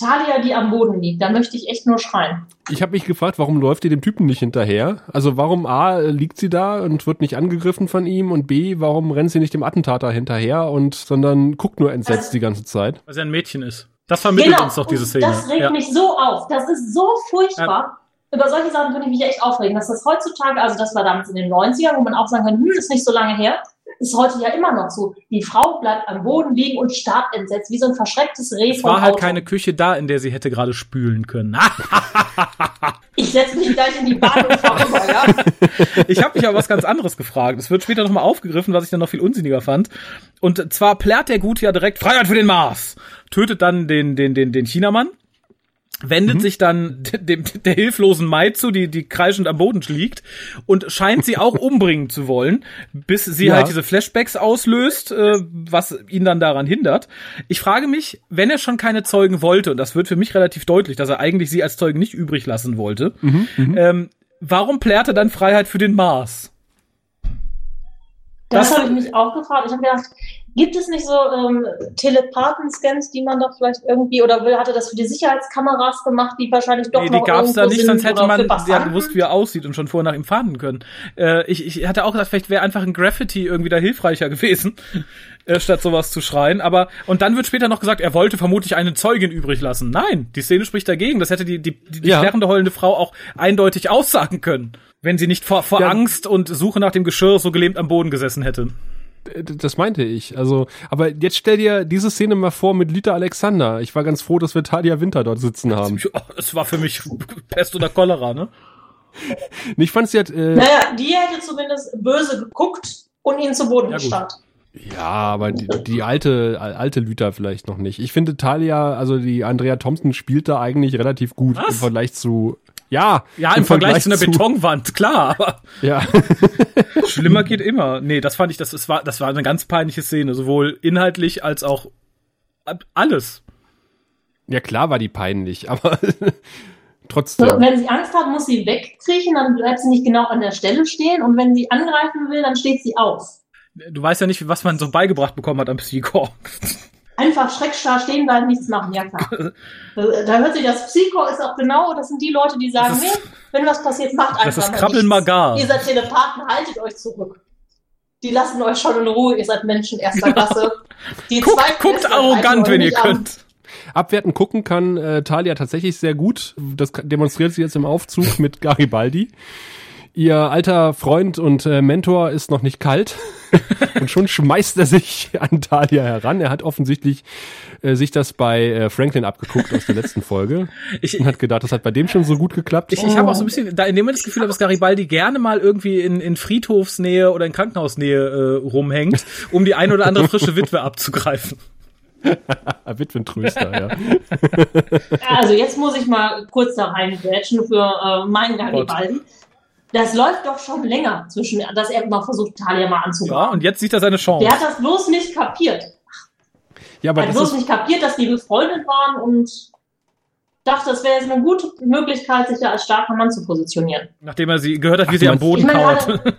Talia, die am Boden liegt, da möchte ich echt nur schreien. ich habe mich gefragt, warum läuft ihr dem Typen nicht hinterher? Also warum A, liegt sie da und wird nicht angegriffen von ihm und B, warum rennt sie nicht dem Attentater hinterher und sondern guckt nur entsetzt Also- die ganze Zeit? Weil sie ein Mädchen ist. Das vermittelt uns doch diese und Szene. Das regt ja. mich so auf. Das ist so furchtbar. Über solche Sachen würde ich mich echt aufregen. Dass das heutzutage, also das war damals in den 90ern, wo man auch sagen kann, hm, ist nicht so lange her, ist heute ja immer noch so. Die Frau bleibt am Boden liegen und starrt entsetzt, wie so ein verschrecktes Reh Es war halt Auto. keine Küche da, in der sie hätte gerade spülen können. Ich setze mich gleich in die Bahn und fahr rüber, ja? Ich habe mich aber was ganz anderes gefragt. Es wird später nochmal aufgegriffen, was ich dann noch viel unsinniger fand. Und zwar plärt der Gute ja direkt Freiheit für den Mars. Tötet dann den, den, den, den Chinamann. Wendet sich dann dem, der hilflosen Mai zu, die, die kreischend am Boden liegt und scheint sie auch umbringen zu wollen, bis sie Ja. halt diese Flashbacks auslöst, äh, was ihn dann daran hindert. Ich frage mich, wenn er schon keine Zeugen wollte, und das wird für mich relativ deutlich, dass er eigentlich sie als Zeugen nicht übrig lassen wollte, ähm, warum plärt er dann Freiheit für den Mars? Das, Das- habe ich mich auch gefragt. Ich habe gedacht, gibt es nicht so ähm, Telepathen-Scans, die man doch vielleicht irgendwie, oder will, hatte das für die Sicherheitskameras gemacht, die wahrscheinlich doch Nee, noch die gab's da irgendwo nicht, sind sonst hätte man ja gewusst, wie er aussieht und schon vorher nach ihm fahnden können. Äh, ich, ich hatte auch gedacht, vielleicht wäre einfach ein Graffiti irgendwie da hilfreicher gewesen, äh, statt sowas zu schreien. Aber und dann wird später noch gesagt, er wollte vermutlich einen Zeugen übrig lassen. Nein, die Szene spricht dagegen. Das hätte die, die, die, die Ja. plärrende, heulende Frau auch eindeutig aussagen können, wenn sie nicht vor, vor Ja. Angst und Suche nach dem Geschirr so gelähmt am Boden gesessen hätte. Das meinte ich. Also, aber jetzt stell dir diese Szene mal vor mit Lita Alexander. Ich war ganz froh, dass wir Talia Winter dort sitzen haben. Es war für mich Pest oder Cholera, ne? Ich fand sie hat, äh, Naja, die hätte zumindest böse geguckt und ihn zu Boden Ja, gestarrt. ja, aber die, die alte, alte Lüter vielleicht noch nicht. Ich finde Talia, also die Andrea Thompson spielt da eigentlich relativ gut Was? im Vergleich zu, ja. Ja, im, Vergleich, zu einer Betonwand, klar, aber Ja. Schlimmer geht immer. Nee, das fand ich, das, das, war, das war eine ganz peinliche Szene, sowohl inhaltlich als auch alles. ja, klar war die peinlich, aber So, trotzdem. Wenn sie Angst hat, muss sie wegkriechen, dann bleibt sie nicht genau an der Stelle stehen und wenn sie angreifen will, dann steht sie auf. Du weißt ja nicht, was man so beigebracht bekommen hat am Psycho. Einfach schreckstarr stehen bleiben, nichts machen, ja klar. Da hört sich das Psycho ist auch genau, das sind die Leute, die sagen, nee, wenn was passiert, macht einfach Das ist mal Krabbeln nichts. Magar. Ihr seid Telepathen, haltet euch zurück. Die lassen euch schon in Ruhe, ihr seid Menschen erster Klasse. Die Guckt, zweiten guckt arrogant, wenn ihr nicht an. könnt. Abwerten gucken kann äh, Talia tatsächlich sehr gut. Das demonstriert sie jetzt im Aufzug mit Garibaldi. Ihr alter Freund und äh, Mentor ist noch nicht kalt und schon schmeißt er sich an Talia heran. Er hat offensichtlich äh, sich das bei äh, Franklin abgeguckt aus der letzten Folge Ich, und hat gedacht, das hat bei dem schon so gut geklappt. ich, ich habe auch so ein bisschen, da in dem Moment das Gefühl, dass Garibaldi gerne mal irgendwie in, in Friedhofsnähe oder in Krankenhausnähe äh, rumhängt, um die ein oder andere frische Witwe abzugreifen. Witwentröster, ja. Also jetzt muss ich mal kurz da reingrätschen für äh, meinen Garibaldi. Das läuft doch schon länger zwischen, dass er immer versucht, Talia mal Ja, anzubauen. und jetzt sieht er seine Chance. Der hat das bloß nicht kapiert. Ja, aber Er hat das bloß ist, nicht kapiert, dass die befreundet waren und dachte, es wäre jetzt eine gute Möglichkeit, sich da als starker Mann zu positionieren. Nachdem er sie gehört hat, wie Ach, sie am Boden Ich meine, kauert. gerade,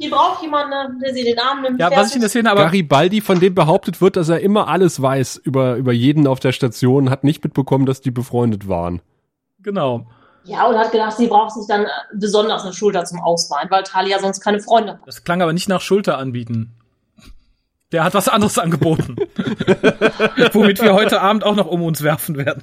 die braucht jemanden, der sie den Arm nimmt. Ja, was ich in der Szene aber Garibaldi, von dem behauptet wird, dass er immer alles weiß über, über jeden auf der Station, hat nicht mitbekommen, dass die befreundet waren. genau. Ja, und hat gedacht, sie braucht sich dann äh, besonders eine Schulter zum Ausweinen, weil Talia sonst keine Freunde hat. Das klang aber nicht nach Schulter anbieten. Der hat was anderes angeboten. Womit wir heute Abend auch noch um uns werfen werden.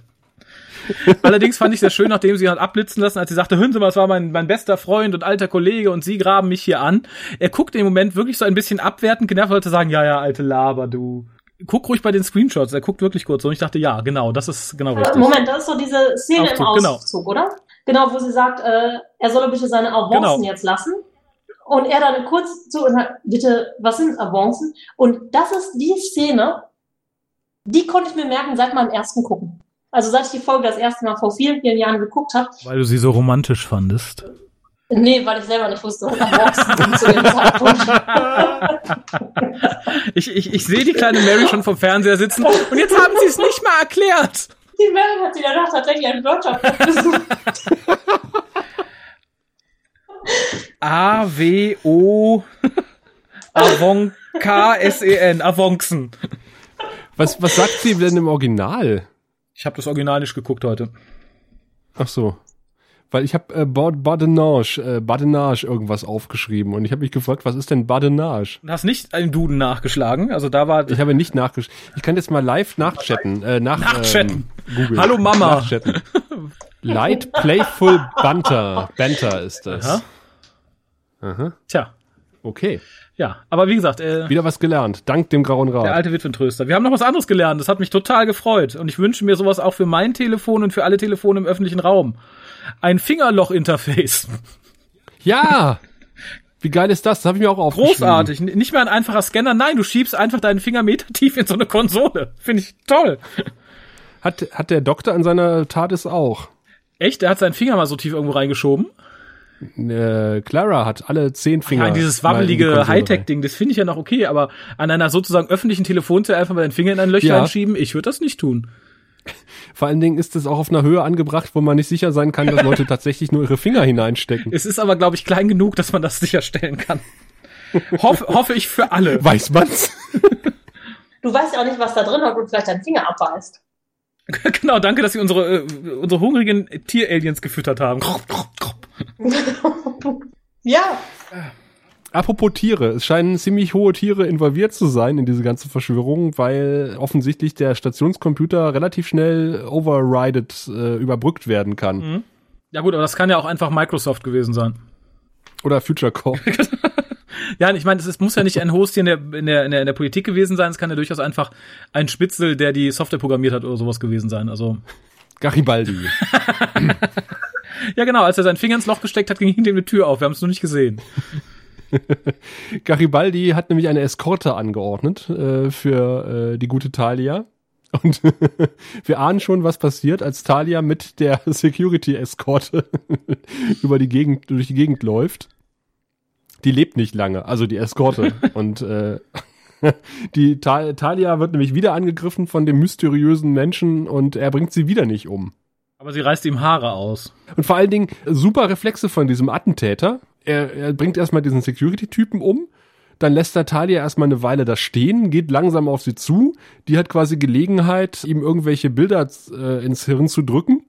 Allerdings fand ich sehr schön, nachdem sie ihn hat abblitzen lassen, als sie sagte, hören Sie mal, es war mein, mein bester Freund und alter Kollege und Sie graben mich hier an. Er guckt im Moment wirklich so ein bisschen abwertend, genervt wollte sagen, ja, ja, alte Laber, du. Guck ruhig bei den Screenshots, er guckt wirklich kurz. Und ich dachte, ja, genau, das ist genau richtig. Moment, das ist so diese Szene Aufzug, im genau. Auszug, oder? Genau, wo sie sagt, äh, er solle bitte seine Avancen Genau. jetzt lassen. Und er dann kurz zu und sagt, bitte, was sind Avancen? Und das ist die Szene, die konnte ich mir merken seit meinem ersten Gucken. Also seit ich die Folge das erste Mal vor vielen, vielen Jahren geguckt habe. Weil du sie so romantisch fandest. Nee, weil ich selber nicht wusste, was Avancen sind zu dem Zeitpunkt. Ich, ich, ich sehe die kleine Mary schon vom Fernseher sitzen und jetzt haben sie es nicht mal erklärt. Die Mary hat sie danach tatsächlich einen Wörterbuch besucht. A-W-O Avon K-S-E-N, Avoncen. Was, was sagt sie denn im Original? Ich habe das Original nicht geguckt heute. Ach so. Weil ich habe äh, Bad- Badenage, äh, Badenage irgendwas aufgeschrieben und ich habe mich gefragt, was ist denn Badenage? Du hast nicht einen Duden nachgeschlagen, also da war Ich habe nicht nachgeschrieben. Ich kann jetzt mal live nachchatten. Äh, nach, Nachchatten. Ähm, Google. Hallo Mama. Nachchatten. Light Playful Banter. Banter ist das. Aha. Aha. Tja, Okay. ja, aber wie gesagt, äh, Wieder was gelernt. Dank dem Grauen der Rat. alte Witwentröster. Wir haben noch was anderes gelernt, das hat mich total gefreut und ich wünsche mir sowas auch für mein Telefon und für alle Telefone im öffentlichen Raum. Ein Fingerloch-Interface. Ja! Wie geil ist das? Das habe ich mir auch aufgeschrieben. Großartig. Nicht mehr ein einfacher Scanner, nein, du schiebst einfach deinen Finger metertief in so eine Konsole. Finde ich toll. Hat, hat der Doktor an seiner TARDIS auch. Echt? Der hat seinen Finger mal so tief irgendwo reingeschoben? Äh, Clara hat alle zehn Finger. Ja, dieses die wabbelige. Hightech-Ding, das finde ich ja noch okay, aber an einer sozusagen öffentlichen Telefonzelle einfach mal deinen Finger in ein Löchlein Ja. schieben, ich würde das nicht tun. Vor allen Dingen ist es auch auf einer Höhe angebracht, wo man nicht sicher sein kann, dass Leute tatsächlich nur ihre Finger hineinstecken. Es ist aber, glaube ich, klein genug, dass man das sicherstellen kann. Hoff, hoffe ich für alle. Weiß man's? Du weißt ja auch nicht, was da drin hat und vielleicht deinen Finger abbeißt. genau, danke, dass Sie unsere, äh, unsere hungrigen Tieraliens gefüttert haben. Ja, Apropos Tiere, es scheinen ziemlich hohe Tiere involviert zu sein in diese ganze Verschwörung, weil offensichtlich der Stationscomputer relativ schnell overrided, äh, überbrückt werden kann. Mhm. Ja gut, aber das kann ja auch einfach Microsoft gewesen sein. Oder Future Core. Ja, ich meine, es muss ja nicht ein Host hier in der, in, der, in, der, in der Politik gewesen sein, es kann ja durchaus einfach ein Spitzel, der die Software programmiert hat oder sowas gewesen sein. Also, Garibaldi. ja genau, als er seinen Finger ins Loch gesteckt hat, ging hinter ihm eine Tür auf. Wir haben es nur nicht gesehen. Garibaldi hat nämlich eine Eskorte angeordnet äh, für äh, die gute Talia. Und wir ahnen schon, was passiert, als Talia mit der Security-Eskorte über die Gegend, durch die Gegend läuft. Die lebt nicht lange, also die Eskorte. Und äh, die Ta Talia wird nämlich wieder angegriffen von dem mysteriösen Menschen und er bringt sie wieder nicht um. Aber sie reißt ihm Haare aus. Und vor allen Dingen super Reflexe von diesem Attentäter. Er, er bringt erstmal diesen Security-Typen um, dann lässt er Talia erstmal eine Weile da stehen, geht langsam auf sie zu. Die hat quasi Gelegenheit, ihm irgendwelche Bilder äh, ins Hirn zu drücken,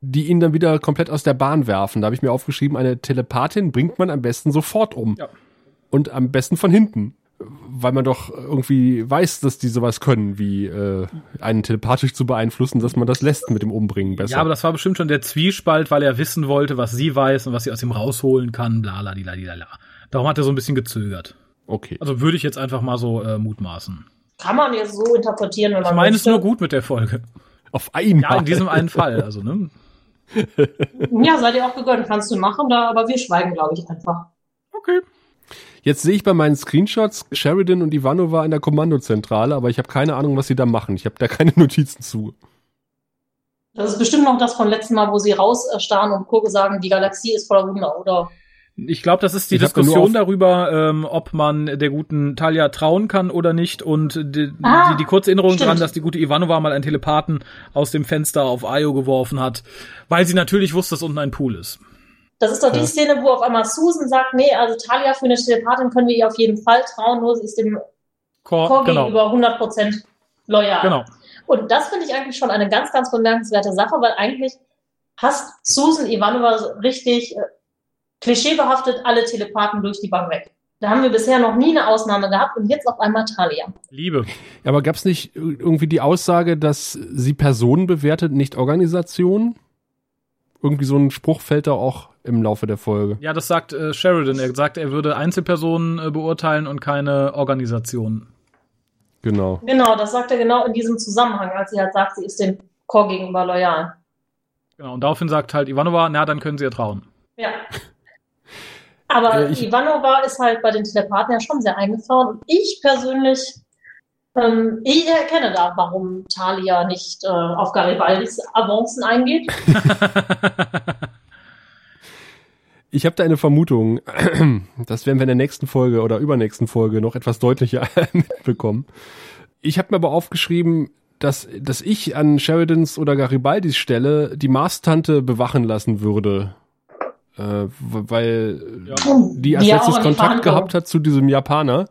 die ihn dann wieder komplett aus der Bahn werfen. Da habe ich mir aufgeschrieben, eine Telepathin bringt man am besten sofort um. Ja. Und am besten von hinten. Weil man doch irgendwie weiß, dass die sowas können, wie äh, einen telepathisch zu beeinflussen, dass man das lässt mit dem Umbringen besser. Ja, aber das war bestimmt schon der Zwiespalt, weil er wissen wollte, was sie weiß und was sie aus ihm rausholen kann, bla, la, di, la, di, la, la. Darum hat er so ein bisschen gezögert. okay. Also würde ich jetzt einfach mal so äh, mutmaßen. kann man jetzt so interpretieren, wenn Ich man meine es nur gut mit der Folge. Auf einmal. Ja, in diesem einen Fall. Also, ne? Ja, seid ihr auch gegönnt, kannst du machen, da, aber wir schweigen, glaube ich, einfach. Okay. Jetzt sehe ich bei meinen Screenshots Sheridan und Ivanova in der Kommandozentrale, aber ich habe keine Ahnung, was sie da machen. Ich habe da keine Notizen zu. Das ist bestimmt noch das von letzten Mal, wo sie rausstarren und Kurve sagen, die Galaxie ist voller Wunder, oder? Ich glaube, das ist die Ich Diskussion darüber, ähm, ob man der guten Talia trauen kann oder nicht. Und die, Ah, die, die kurze Erinnerung stimmt. dran, dass die gute Ivanova mal einen Telepathen aus dem Fenster auf Io geworfen hat, weil sie natürlich wusste, dass unten ein Pool ist. Das ist doch die Ja. Szene, wo auf einmal Susan sagt, nee, also Talia für eine Telepathin können wir ihr auf jeden Fall trauen, nur sie ist dem Cor Chor genau. gegenüber 100% loyal. Genau. Und das finde ich eigentlich schon eine ganz, ganz bemerkenswerte Sache, weil eigentlich hasst Susan Ivanova richtig äh, klischeebehaftet alle Telepathen durch die Bank weg. Da haben wir bisher noch nie eine Ausnahme gehabt und jetzt auf einmal Talia. Liebe. Aber gab es nicht irgendwie die Aussage, dass sie Personen bewertet, nicht Organisationen? Irgendwie so ein Spruch fällt da auch im Laufe der Folge. Ja, das sagt äh, Sheridan. Er sagt, er würde Einzelpersonen äh, beurteilen und keine Organisationen. Genau. Genau, das sagt er genau in diesem Zusammenhang, als sie halt sagt, sie ist dem Chor gegenüber loyal. Genau, und daraufhin sagt halt Ivanova, na, dann können sie ihr trauen. Ja. Aber Äh, ich- Ivanova ist halt bei den Telepathen ja schon sehr eingefahren. Und ich persönlich, ähm, ich erkenne da, warum Talia nicht äh, auf Garibaldis Avancen eingeht. Ich habe da eine Vermutung, das werden wir in der nächsten Folge oder übernächsten Folge noch etwas deutlicher mitbekommen. Ich habe mir aber aufgeschrieben, dass, dass ich an Sheridans oder Garibaldis Stelle die Mars-Tante bewachen lassen würde. Äh, weil Ja. die als Ja, letztes Kontakt gehabt hat zu diesem Japaner.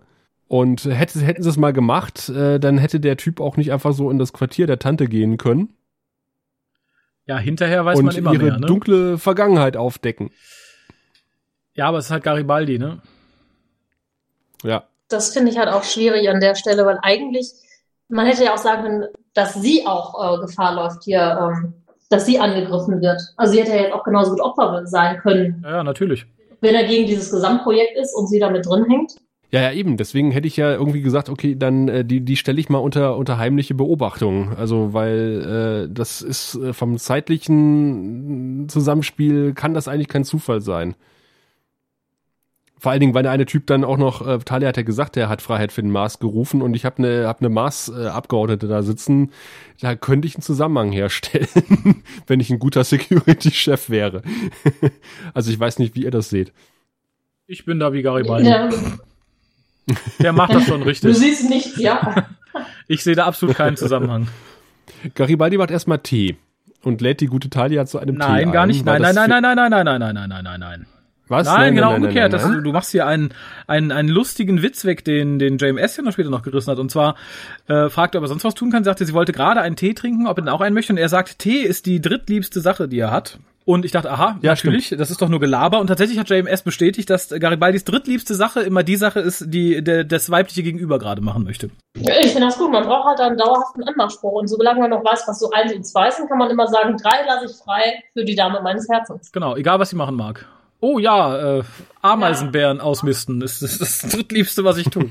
Und hätte, hätten sie es mal gemacht, äh, dann hätte der Typ auch nicht einfach so in das Quartier der Tante gehen können Ja, hinterher weiß und man immer ihre mehr, ne? dunkle Vergangenheit aufdecken. Ja, aber es ist halt Garibaldi, ne? Ja. Das finde ich halt auch schwierig an der Stelle, weil eigentlich, man hätte ja auch sagen können, dass sie auch äh, Gefahr läuft hier, ähm, dass sie angegriffen wird. Also sie hätte ja jetzt auch genauso gut Opfer sein können, Ja, ja, natürlich. wenn er gegen dieses Gesamtprojekt ist und sie damit drin hängt. Ja, ja, eben. Deswegen hätte ich ja irgendwie gesagt, okay, dann äh, die, die stelle ich mal unter, unter heimliche Beobachtung. Also, weil äh, das ist äh, vom zeitlichen Zusammenspiel kann das eigentlich kein Zufall sein. Vor allen Dingen, weil der eine Typ dann auch noch, äh, Talia hat ja gesagt, er hat Freiheit für den Mars gerufen und ich habe eine hab ne Mars-Abgeordnete da sitzen. Da könnte ich einen Zusammenhang herstellen, wenn ich ein guter Security-Chef wäre. also ich weiß nicht, wie ihr das seht. Ich bin da wie Garibaldi. Ja, Der macht das schon du richtig. siehst nichts, ja. Ich sehe da absolut keinen Zusammenhang. Garibaldi macht erstmal Tee und lädt die gute Talia zu einem Tee Nein, ein. gar nicht. Nein, das nein, nein, für- nein, nein, nein, nein, nein, nein, nein, nein, nein. Was? Nein, genau umgekehrt. nein, Das, nein. du machst hier einen, einen, einen lustigen Witz weg, den, den JMS ja noch später noch gerissen hat. Und zwar äh, fragt er, ob er sonst was tun kann. Sagte, sie wollte gerade einen Tee trinken, ob er denn auch einen möchte. Und er sagt, Tee ist die drittliebste Sache, die er hat. Und ich dachte, aha, Ja, natürlich, das ist doch nur Gelaber. Und tatsächlich hat JMS bestätigt, dass Garibaldis drittliebste Sache immer die Sache ist, die der, das weibliche Gegenüber gerade machen möchte. Ich finde das gut. Man braucht halt einen dauerhaften Anmachspruch. Und solange man noch weiß, was so eins und zwei sind, kann man immer sagen, drei lasse ich frei für die Dame meines Herzens. Genau, egal was sie machen mag. Oh ja, äh, Ameisenbären ausmisten ist, ist das drittliebste, was ich tue.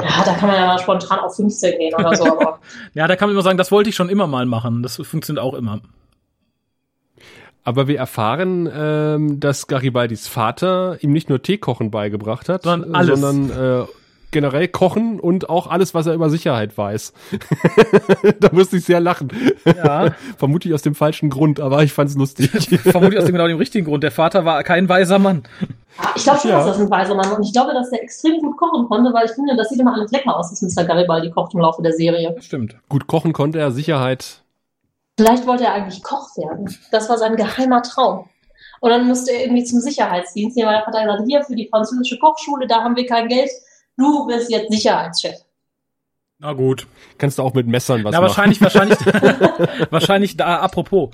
Ja, da kann man ja mal spontan auf 15 gehen oder so. Aber ja, da kann man immer sagen, das wollte ich schon immer mal machen. Das funktioniert auch immer. Aber wir erfahren, ähm, dass Garibaldis Vater ihm nicht nur Teekochen beigebracht hat, Sondern alles. sondern äh, generell Kochen und auch alles, was er über Sicherheit weiß. da musste ich sehr lachen. Ja. Vermutlich aus dem falschen Grund, aber ich fand's lustig. Vermutlich aus dem genau dem richtigen Grund. Der Vater war kein weiser Mann. ich glaube schon, Ja. dass das ein weiser Mann war. Und ich glaube, dass der extrem gut kochen konnte, weil ich finde, das sieht immer alles lecker aus, was Mr. Garibaldi kocht im Laufe der Serie. Stimmt. Gut kochen konnte er, Sicherheit. Vielleicht wollte er eigentlich Koch werden. Das war sein geheimer Traum. Und dann musste er irgendwie zum Sicherheitsdienst gehen, weil der Vater gesagt, hier für die französische Kochschule, da haben wir kein Geld. Du bist jetzt Sicherheitschef. Na gut. Kannst du auch mit Messern was Na, machen. wahrscheinlich, wahrscheinlich, wahrscheinlich da, apropos.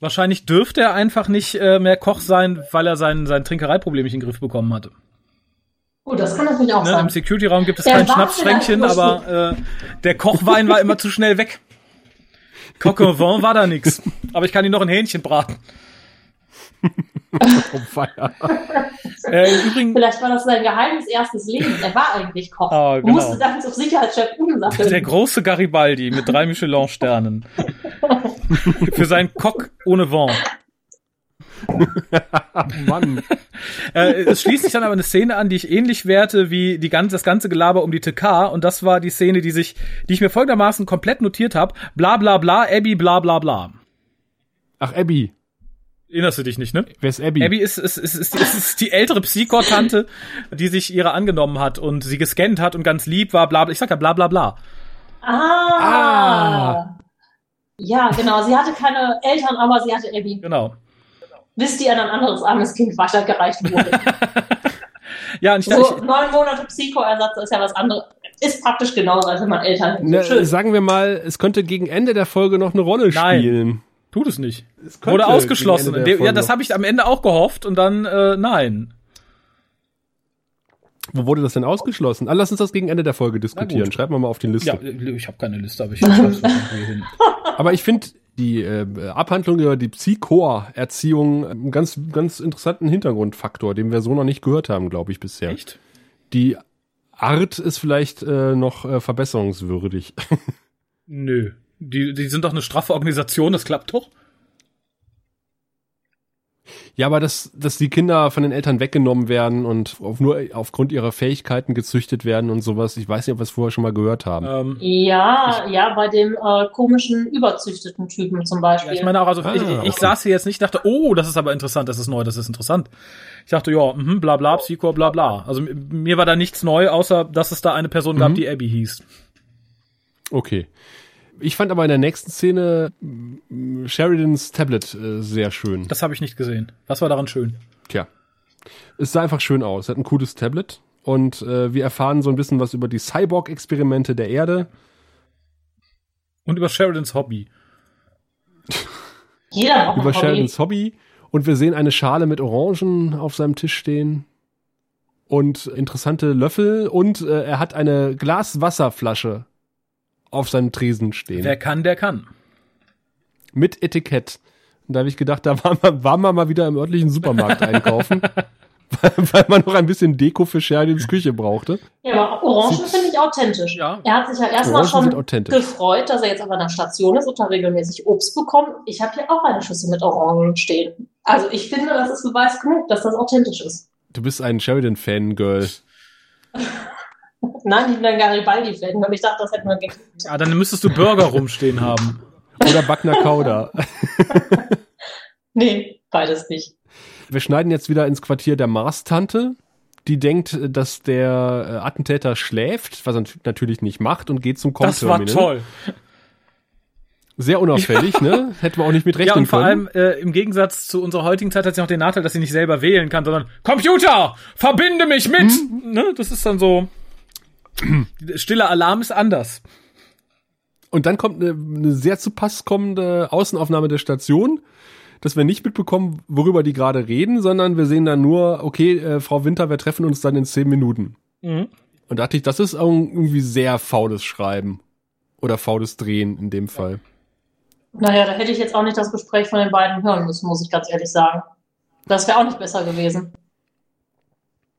Wahrscheinlich dürfte er einfach nicht äh, mehr Koch sein, weil er sein, sein Trinkereiproblem nicht in den Griff bekommen hatte. Gut, das kann natürlich auch Ne? sein. Im Security-Raum gibt es Er kein Schnapsschränkchen, aber äh, der Kochwein war immer zu schnell weg. Coq au vin war da nix. Aber ich kann ihn noch ein Hähnchen braten. Oh, Feier. Äh, Im Übrigen, Vielleicht war das sein geheimes erstes Leben. Er war eigentlich Koch. Ah, Und genau. musste dann zum Sicherheitschef umsatteln. der große Garibaldi mit drei Michelin-Sternen. Für sein Coq ohne Vin. Mann. Äh, es schließt sich dann aber eine Szene an, die ich ähnlich werte wie die ganze, das ganze Gelaber um die TK. Und das war die Szene, die sich, die ich mir folgendermaßen komplett notiert habe. Bla bla bla, Abby bla bla bla. Ach, Abby. Erinnerst du dich nicht, ne? Wer ist Abby? Abby ist, ist, ist, ist, ist, ist die ältere Psychotante, die sich ihrer angenommen hat und sie gescannt hat und ganz lieb war, bla bla. Ich sag ja bla bla bla. Ah. Ah. Ja, genau. Sie hatte keine Eltern, aber sie hatte Abby. Genau. Bis die an ein anderes armes Kind weitergereicht wurde. Ja, und ich, so ich, neun Monate Psychoersatz ist ja was anderes. Ist praktisch genauso, als wenn man Eltern. Ne, Schön. sagen wir mal, es könnte gegen Ende der Folge noch eine Rolle Nein. spielen. tut es nicht. Es Wurde ausgeschlossen. Ja, das habe ich am Ende auch gehofft und dann, äh, nein. Wo wurde das denn ausgeschlossen? Ah, lass uns das gegen Ende der Folge diskutieren. Schreib mal mal auf die Liste. Ja, ich habe keine Liste, aber ich hin. Aber ich finde die äh, Abhandlung über die Psychor-Erziehung einen ganz, ganz interessanten Hintergrundfaktor, den wir so noch nicht gehört haben, glaube ich, bisher. Echt? Die Art ist vielleicht äh, noch äh, verbesserungswürdig. Nö. Die, die sind doch eine straffe Organisation, das klappt doch. Ja, aber dass, dass die Kinder von den Eltern weggenommen werden und auf, nur aufgrund ihrer Fähigkeiten gezüchtet werden und sowas, ich weiß nicht, ob wir es vorher schon mal gehört haben. Ähm, Ja, ja, bei dem äh, komischen überzüchteten Typen zum Beispiel. ja, ich meine auch, also Ah, ich, ich okay. saß hier jetzt nicht, dachte, oh, das ist aber interessant, das ist neu, das ist interessant. Ich dachte, ja, mhm, bla bla, Psycho, bla bla. Also mir war da nichts neu, außer dass es da eine Person gab, Mhm. die Abby hieß. Okay. Ich fand aber in der nächsten Szene mm, Sheridans Tablet äh, sehr schön. Das habe ich nicht gesehen. Was war daran schön? Tja. Es sah einfach schön aus. Es hat ein cooles Tablet. Und äh, wir erfahren so ein bisschen was über die Cyborg-Experimente der Erde. Und über Sheridans Hobby. Jeder braucht über Hobby. Sheridans Hobby. Und wir sehen eine Schale mit Orangen auf seinem Tisch stehen. Und interessante Löffel. Und äh, er hat eine Glaswasserflasche auf seinem Tresen stehen. Wer kann, der kann. mit Etikett. Und da habe ich gedacht, da waren wir, waren wir mal wieder im örtlichen Supermarkt einkaufen. weil, man noch ein bisschen Deko für Sheridans Küche brauchte. Ja, aber Orangen finde ich authentisch. Ja. Er hat sich ja erstmal schon gefreut, dass er jetzt auf einer Station ist und da regelmäßig Obst bekommt. Ich habe hier auch eine Schüssel mit Orangen stehen. Also ich finde, das ist Beweis genug, dass das authentisch ist. Du bist ein Sheridan-Fan-Girl. Nein, ich bin ein Garibaldi-Fan, weil ich dachte, das hätten wir gekriegt. Ja, dann müsstest du Burger rumstehen haben. Oder Backner Kauder. Nee, beides nicht. Wir schneiden jetzt wieder ins Quartier der Mars-Tante. Die denkt, dass der äh, Attentäter schläft, was er natürlich nicht macht, und geht zum Das war Com-Terminal. toll. Sehr unauffällig, ne? Hätten wir auch nicht mit rechnen Ja, und vor können. allem äh, im Gegensatz zu unserer heutigen Zeit hat sie noch den Nachteil, dass sie nicht selber wählen kann, sondern Computer, verbinde mich mit! Ne? Das ist dann so. Stiller Alarm ist anders. Und dann kommt eine, eine sehr zu Pass kommende Außenaufnahme der Station, dass wir nicht mitbekommen, worüber die gerade reden, sondern wir sehen dann nur, okay, äh, Frau Winter, wir treffen uns dann in zehn Minuten. Mhm. Und da dachte ich, das ist irgendwie sehr faules Schreiben. Oder faules Drehen in dem Fall. Naja, da hätte ich jetzt auch nicht das Gespräch von den beiden hören müssen, muss ich ganz ehrlich sagen. Das wäre auch nicht besser gewesen.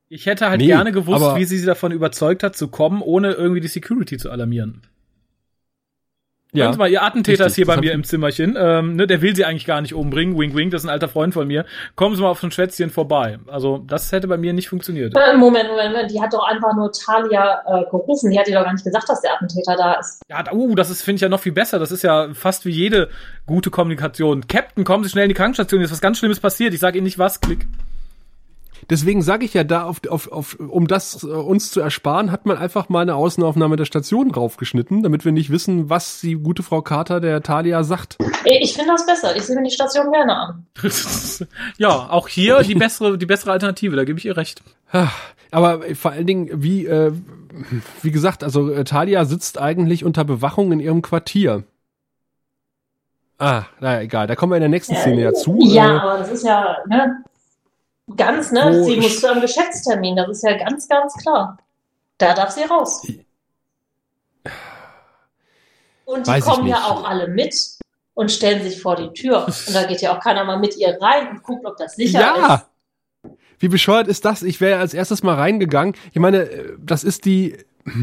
Ich hätte halt Nee, gerne gewusst, aber- wie sie sie davon überzeugt hat, zu kommen, ohne irgendwie die Security zu alarmieren. Ja. mal, ihr Attentäter Richtig, ist hier bei mir im Zimmerchen. Ähm, ne, der will sie eigentlich gar nicht umbringen. Wink, wink, das ist ein alter Freund von mir. Kommen Sie mal auf so ein Schwätzchen vorbei. Also, das hätte bei mir nicht funktioniert. Äh, Moment, Moment, Moment, die hat doch einfach nur Talia äh, gerufen. Die hat ihr doch gar nicht gesagt, dass der Attentäter da ist. Ja, uh, das ist, finde ich ja noch viel besser. Das ist ja fast wie jede gute Kommunikation. Captain, kommen Sie schnell in die Krankenstation. Hier ist was ganz Schlimmes passiert. Ich sage Ihnen nicht was. Klick. Deswegen sage ich ja da, auf, auf, auf, um das äh, uns zu ersparen, hat man einfach mal eine Außenaufnahme der Station draufgeschnitten, damit wir nicht wissen, was die gute Frau Carter der Talia sagt. Ich finde das besser. Ich sehe mir die Station gerne an. ja, auch hier die bessere, die bessere Alternative. Da gebe ich ihr recht. Aber vor allen Dingen, wie, äh, wie gesagt, also äh, Talia sitzt eigentlich unter Bewachung in ihrem Quartier. Ah, naja, egal, da kommen wir in der nächsten Szene ja zu. Ja, Äh, aber das ist ja ne, ganz, ne? Sie muss zu einem Geschäftstermin. Das ist ja ganz, ganz klar. Da darf sie raus. Und die kommen ja auch alle mit und stellen sich vor die Tür. Und da geht ja auch keiner mal mit ihr rein und guckt, ob das sicher ja! ist. Wie bescheuert ist das? Ich wäre als erstes mal reingegangen. Ich meine, äh, das ist die.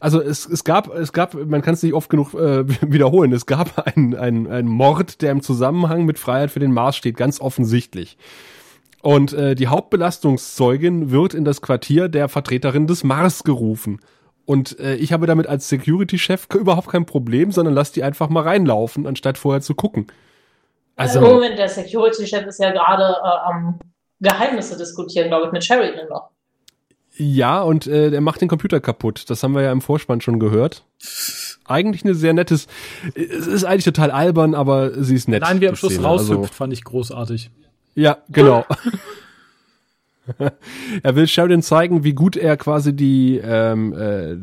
Also es, es gab, es gab, man kann es nicht oft genug äh, wiederholen, es gab einen einen einen Mord, der im Zusammenhang mit Freiheit für den Mars steht, ganz offensichtlich. Und äh, die Hauptbelastungszeugin wird in das Quartier der Vertreterin des Mars gerufen. Und äh, ich habe damit als Security-Chef überhaupt kein Problem, sondern lass die einfach mal reinlaufen, anstatt vorher zu gucken. Also, Also, Moment, der Security-Chef ist ja gerade äh, am Geheimnisse diskutieren, glaube ich, mit Sheridan noch. Ja, und äh, der macht den Computer kaputt. Das haben wir ja im Vorspann schon gehört. Eigentlich eine sehr nettes. Es ist eigentlich total albern, aber sie ist nett. Nein, wie am Schluss raushüpft, Also, fand ich großartig. Ja, genau. er will Sheridan zeigen, wie gut er quasi die ähm, äh,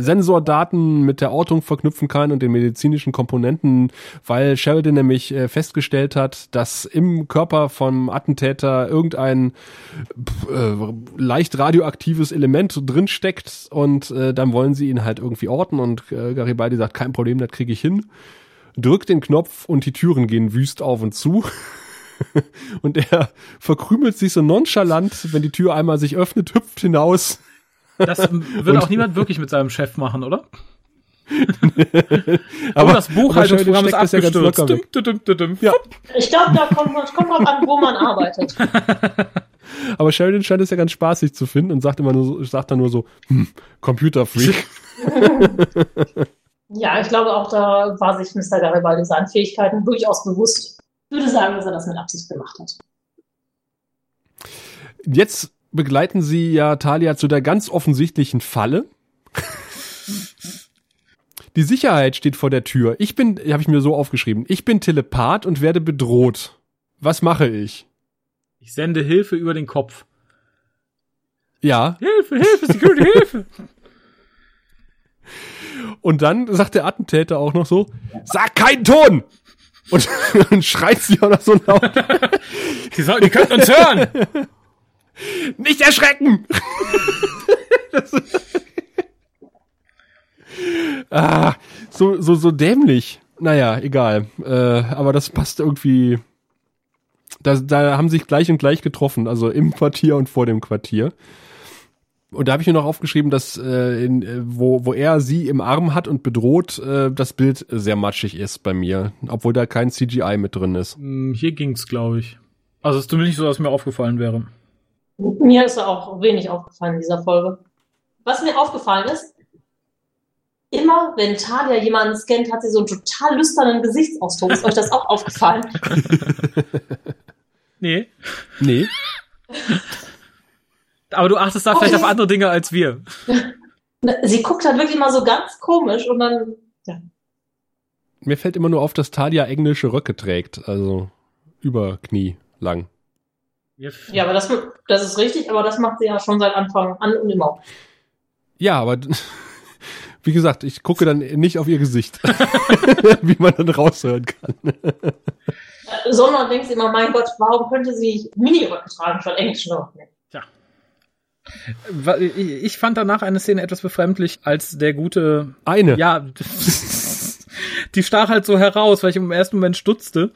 Sensordaten mit der Ortung verknüpfen kann und den medizinischen Komponenten, weil Sheridan nämlich äh, festgestellt hat, dass im Körper vom Attentäter irgendein äh, leicht radioaktives Element drin steckt und äh, dann wollen sie ihn halt irgendwie orten und äh, Garibaldi sagt, kein Problem, das kriege ich hin. Drückt den Knopf und die Türen gehen wüst auf und zu. und er verkrümelt sich so nonchalant, wenn die Tür einmal sich öffnet, hüpft hinaus. Das wird auch niemand wirklich mit seinem Chef machen, oder? aber oh, das Buchhaltungsprogramm ist abgestürzt. Ja, düm, düm, düm, ja. Ich glaube, da kommt, kommt drauf an, wo man arbeitet. aber Sheridan scheint es ja ganz spaßig zu finden und sagt immer nur, sagt dann nur so, hm, Computerfreak. ja, ich glaube auch, da war sich Mr. Garibaldi seinen Fähigkeiten durchaus bewusst würde sagen, dass er das mit Absicht gemacht hat. Jetzt begleiten Sie ja Talia zu der ganz offensichtlichen Falle. Die Sicherheit steht vor der Tür. Ich bin, habe ich mir so aufgeschrieben, ich bin Telepath und werde bedroht. Was mache ich? Ich sende Hilfe über den Kopf. Ja. Hilfe, Hilfe, Security, Hilfe. Und dann sagt der Attentäter auch noch so, sag keinen Ton! Und, und schreit sie auch noch so laut. Die, sollten, die könnten uns hören. Nicht erschrecken! ah, so, so, so dämlich. Naja, egal. Äh, aber das passt irgendwie. Da, da haben sich gleich und gleich getroffen, also im Quartier und vor dem Quartier. Und da habe ich mir noch aufgeschrieben, dass äh, in, äh, wo, wo er sie im Arm hat und bedroht, äh, das Bild sehr matschig ist bei mir, obwohl da kein CGI mit drin ist. Hm, hier ging's, glaube ich. Also es ist zumindest nicht so, dass mir aufgefallen wäre. Mir ist auch wenig aufgefallen in dieser Folge. Was mir aufgefallen ist, immer wenn Talia jemanden scannt, hat sie so einen total lüsternen Gesichtsausdruck. Ist euch das auch aufgefallen? nee. Nee. Aber du achtest da oh, vielleicht auf andere Dinge als wir. Sie guckt halt wirklich mal so ganz komisch und dann, ja. Mir fällt immer nur auf, dass Talia englische Röcke trägt, also über Knie lang. Ja, aber das, das ist richtig, aber das macht sie ja schon seit Anfang an und immer. Ja, aber wie gesagt, ich gucke dann nicht auf ihr Gesicht, wie man dann raushören kann. Sondern denkst immer, mein Gott, warum könnte sie Mini-Röcke tragen statt englischen Röcken? Ich fand danach eine Szene etwas befremdlich, als der gute. Eine. Ja. die stach halt so heraus, weil ich im ersten Moment stutzte.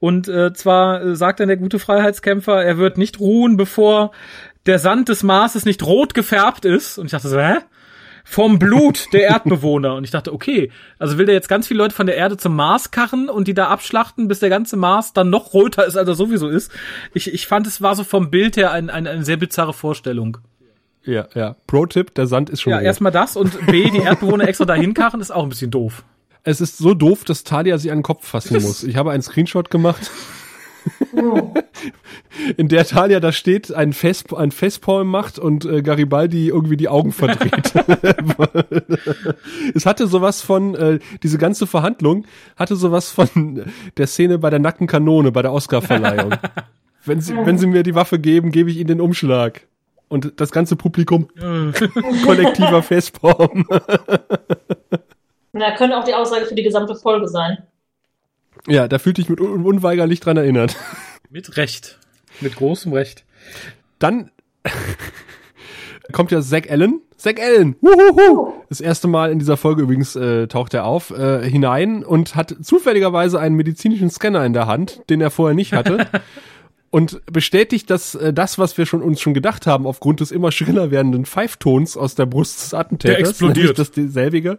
Und äh, zwar äh, sagt dann der gute Freiheitskämpfer, er wird nicht ruhen, bevor der Sand des Marses nicht rot gefärbt ist. Und ich dachte so, hä? Vom Blut der Erdbewohner. Und ich dachte, okay, also will der jetzt ganz viele Leute von der Erde zum Mars karren und die da abschlachten, bis der ganze Mars dann noch roter ist, als er sowieso ist. Ich, ich fand, es war so vom Bild her ein, ein, eine sehr bizarre Vorstellung. Ja, ja. Pro-Tipp, der Sand ist schon Ja, erstmal das und B, die Erdbewohner extra dahin karren, ist auch ein bisschen doof. Es ist so doof, dass Talia sie an den Kopf fassen muss. Ich habe einen Screenshot gemacht. Oh. In der Talia da steht, ein, Fest, ein Festpalm macht und äh, Garibaldi irgendwie die Augen verdreht. es hatte sowas von, äh, diese ganze Verhandlung hatte sowas von der Szene bei der nackten Kanone, bei der Oscarverleihung. wenn, sie, wenn sie mir die Waffe geben, gebe ich ihnen den Umschlag und das ganze Publikum kollektiver Festbaum. Na, könnte auch die Aussage für die gesamte Folge sein. Ja, da fühlte ich mich un unweigerlich dran erinnert. Mit Recht. Mit großem Recht. Dann kommt ja Zack Allen. Zack Allen! Wuhuhu! Das erste Mal in dieser Folge übrigens äh, taucht er auf, äh, hinein und hat zufälligerweise einen medizinischen Scanner in der Hand, den er vorher nicht hatte. und bestätigt, dass äh, das, was wir schon uns schon gedacht haben, aufgrund des immer schriller werdenden Pfeiftons aus der Brust des Attentäters, der explodiert. dass dieselbige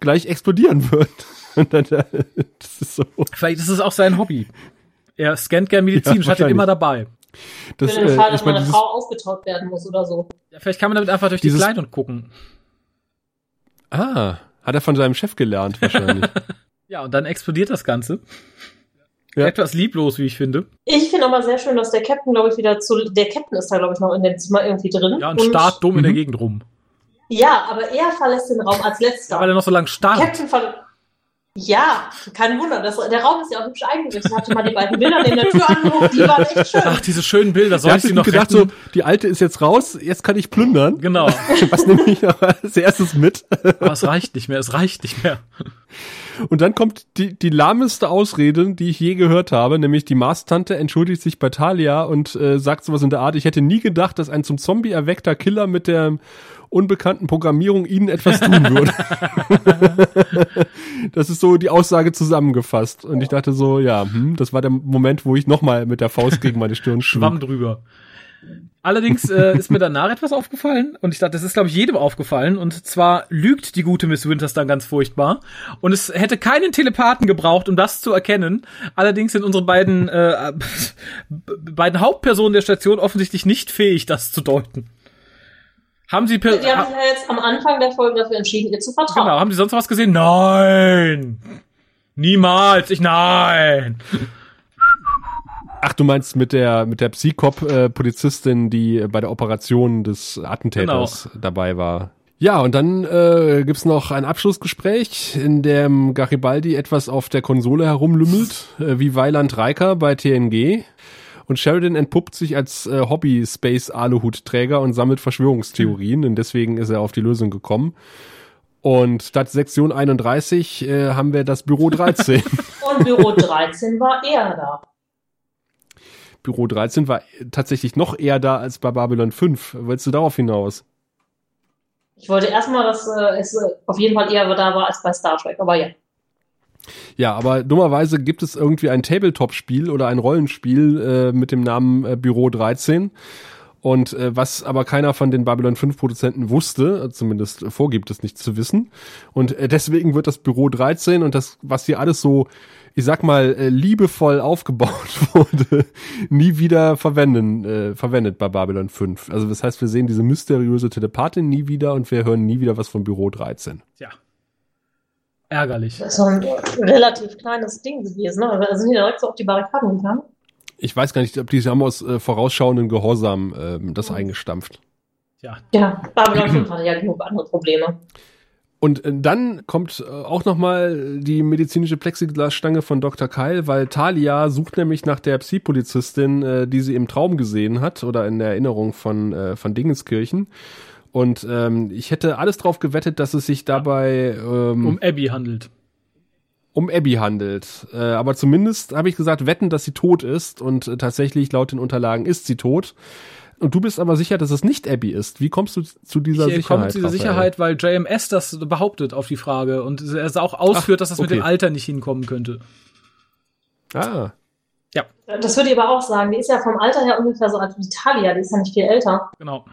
gleich explodieren wird. Und dann, äh, das ist so. Vielleicht ist es auch sein Hobby. Er scannt gern Medizin, ja, hat ihn immer dabei. Das, Für den Fall, äh, dass meine dieses, Frau ausgetaut werden muss oder so. Ja, vielleicht kann man damit einfach durch dieses, die Kleidung gucken. Ah, hat er von seinem Chef gelernt wahrscheinlich. ja, und dann explodiert das Ganze. Ja. Etwas lieblos, wie ich finde. Ich finde aber sehr schön, dass der Captain, glaube ich, wieder zu. Der Captain ist da, glaube ich, noch in dem Zimmer irgendwie drin. Ja, und, und starrt dumm in der mhm. Gegend rum. Ja, aber er verlässt den Raum als letzter. Ja, weil er noch so lange starrt. Captain, ver Ja, kein Wunder. Das, der Raum ist ja auch hübsch eingerichtet. Ich hatte mal die beiden Bilder neben der Tür angeguckt, die waren echt schön. Ach, diese schönen Bilder, soll Da ich du noch gedacht, retten? so, die alte ist jetzt raus, jetzt kann ich plündern. Genau. Was nehme ich noch als erstes mit? Aber es reicht nicht mehr, es reicht nicht mehr. Und dann kommt die, die lahmeste Ausrede, die ich je gehört habe, nämlich die Mars-Tante entschuldigt sich bei Talia und äh, sagt sowas in der Art, ich hätte nie gedacht, dass ein zum Zombie erweckter Killer mit der unbekannten Programmierung ihnen etwas tun würde. das ist so die Aussage zusammengefasst. Und ich dachte so, ja, hm, das war der Moment, wo ich nochmal mit der Faust gegen meine Stirn Schwamm schlug. drüber. Allerdings äh, ist mir danach etwas aufgefallen und ich dachte, das ist glaube ich jedem aufgefallen und zwar lügt die gute Miss Winters dann ganz furchtbar und es hätte keinen Telepathen gebraucht, um das zu erkennen. Allerdings sind unsere beiden äh, beiden Hauptpersonen der Station offensichtlich nicht fähig, das zu deuten. Haben sie per Die haben sich ja jetzt am Anfang der Folge dafür entschieden, ihr zu vertrauen. genau, haben sie sonst was gesehen? Nein. Niemals. Ich nein. Ach, du meinst mit der mit der Psychop-Polizistin, die äh, bei der Operation des Attentäters dabei war. Ja, und dann äh, gibt's noch ein Abschlussgespräch, in dem Garibaldi etwas auf der Konsole herumlümmelt, äh, wie Weiland Reiker bei TNG. Und Sheridan entpuppt sich als äh, Hobby-Space-Aluhutträger und sammelt Verschwörungstheorien, und deswegen ist er auf die Lösung gekommen. Und statt Sektion 31 äh, haben wir das Büro 13. Und Büro 13 war er da. Büro 13 war tatsächlich noch eher da als bei Babylon 5. Willst du darauf hinaus? Ich wollte erstmal, dass äh, es äh, auf jeden Fall eher da war als bei Star Trek, aber ja. Ja, aber dummerweise gibt es irgendwie ein Tabletop-Spiel oder ein Rollenspiel äh, mit dem Namen äh, Büro 13. Und äh, was aber keiner von den Babylon 5 Produzenten wusste, äh, zumindest vorgibt es nicht zu wissen. Und äh, deswegen wird das Büro 13 und das, was hier alles so, ich sag mal, äh, liebevoll aufgebaut wurde, nie wieder verwenden, äh, verwendet bei Babylon 5. Also das heißt, wir sehen diese mysteriöse Telepathin nie wieder und wir hören nie wieder was von Büro 13. Tja. Ärgerlich. Das ist so ein relativ kleines Ding gewesen. Ne? Also sind die direkt so auf die Barrikaden gegangen? Ich weiß gar nicht, ob die sie haben aus äh, vorausschauenden Gehorsam ähm, das eingestampft. Tja. Ja, Babylon 5 hatte ja genug andere Probleme. Und äh, dann kommt äh, auch noch mal die medizinische Plexiglasstange von Dr. Kyle, weil Talia sucht nämlich nach der Psi-Polizistin, äh, die sie im Traum gesehen hat oder in der Erinnerung von, äh, von Dingenskirchen. Und ähm, ich hätte alles drauf gewettet, dass es sich dabei ähm, Um Abby handelt. um Abby handelt. Äh, aber zumindest habe ich gesagt, wetten, dass sie tot ist. Und äh, tatsächlich, laut den Unterlagen, ist sie tot. Und du bist aber sicher, dass es nicht Abby ist. Wie kommst du zu dieser Ich äh, Sicherheit? komme zu dieser Raphael? Sicherheit, weil JMS das behauptet auf die Frage und er auch ausführt, Ach, dass das mit okay. dem Alter nicht hinkommen könnte. Ah, Das würde ich aber auch sagen. Die ist ja vom Alter her ungefähr so alt wie Talia. Die ist ja nicht viel älter. Genau.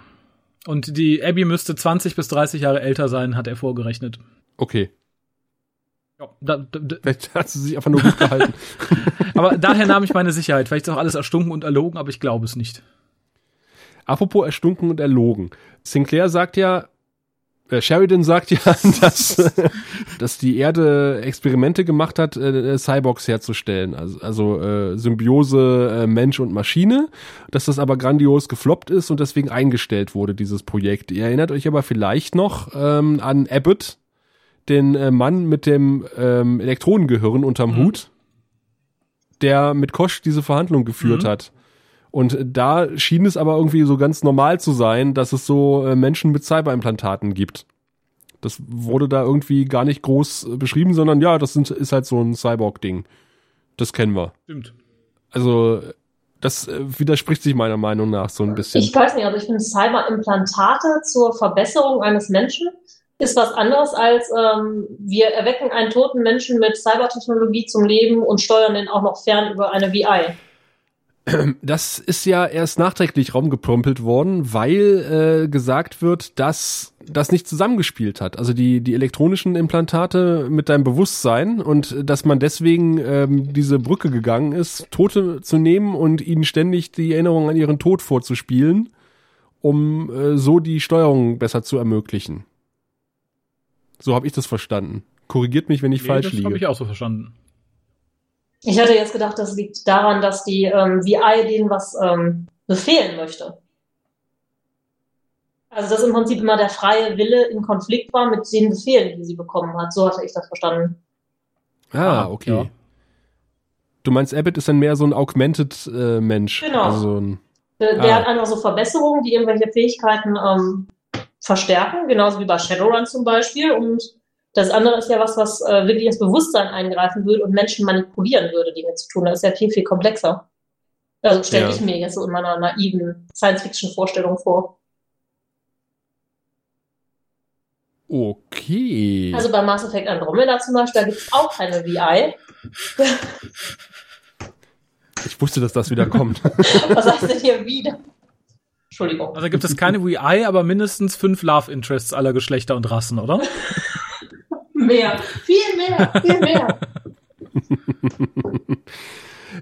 Und die Abby müsste 20 bis 30 Jahre älter sein, hat er vorgerechnet. okay. Ja, da, da, da, Vielleicht hat sie sich einfach nur gut gehalten. aber daher nahm ich meine Sicherheit. Vielleicht ist auch alles erstunken und erlogen, aber ich glaube es nicht. Apropos erstunken und erlogen. Sinclair sagt ja, Sheridan sagt ja, dass, dass die Erde Experimente gemacht hat, äh, Cyborgs herzustellen. Also, also äh, Symbiose äh, Mensch und Maschine. Dass das aber grandios gefloppt ist und deswegen eingestellt wurde, dieses Projekt. Ihr erinnert euch aber vielleicht noch ähm, an Abbott, den äh, Mann mit dem ähm, Elektronengehirn unterm Mhm. Hut, der mit Kosch diese Verhandlung geführt Mhm. hat. Und da schien es aber irgendwie so ganz normal zu sein, dass es so äh, Menschen mit Cyberimplantaten gibt. Das wurde da irgendwie gar nicht groß äh, beschrieben, sondern ja, das sind, ist halt so ein Cyborg-Ding. Das kennen wir. Stimmt. Also, das äh, widerspricht sich meiner Meinung nach so ein bisschen. Ich weiß nicht, also ich finde Cyberimplantate zur Verbesserung eines Menschen ist was anderes als ähm, wir erwecken einen toten Menschen mit Cybertechnologie zum Leben und steuern den auch noch fern über eine VI. Das ist ja erst nachträglich raumgeprümpelt worden, weil äh, gesagt wird, dass das nicht zusammengespielt hat. Also die, die elektronischen Implantate mit deinem Bewusstsein und dass man deswegen ähm, diese Brücke gegangen ist, Tote zu nehmen und ihnen ständig die Erinnerung an ihren Tod vorzuspielen, um äh, so die Steuerung besser zu ermöglichen. So habe ich das verstanden. Korrigiert mich, wenn ich Nee, falsch das liege. habe ich auch so verstanden. Ich hatte jetzt gedacht, das liegt daran, dass die ähm, VI denen was ähm, befehlen möchte. Also dass im Prinzip immer der freie Wille in Konflikt war mit den Befehlen, die sie bekommen hat. So hatte ich das verstanden. Ah, okay. Ja. Du meinst, Abbott ist dann mehr so ein augmented äh, Mensch. Genau. Also so ein, der, der ah. hat einfach so Verbesserungen, die irgendwelche Fähigkeiten ähm, verstärken, genauso wie bei Shadowrun zum Beispiel. Und das andere ist ja was, was äh, wirklich ins Bewusstsein eingreifen würde und Menschen manipulieren würde, Dinge zu tun. Das ist ja viel, viel komplexer. Also stelle ja. ich mir jetzt so in meiner naiven Science-Fiction-Vorstellung vor. Okay. Also bei Mass Effect Andromeda zum Beispiel, da gibt es auch eine VI. Ich wusste, dass das wieder kommt. Was heißt denn hier wieder? Entschuldigung. Also gibt es keine VI, aber mindestens fünf Love Interests aller Geschlechter und Rassen, oder? mehr. Viel mehr. Viel mehr.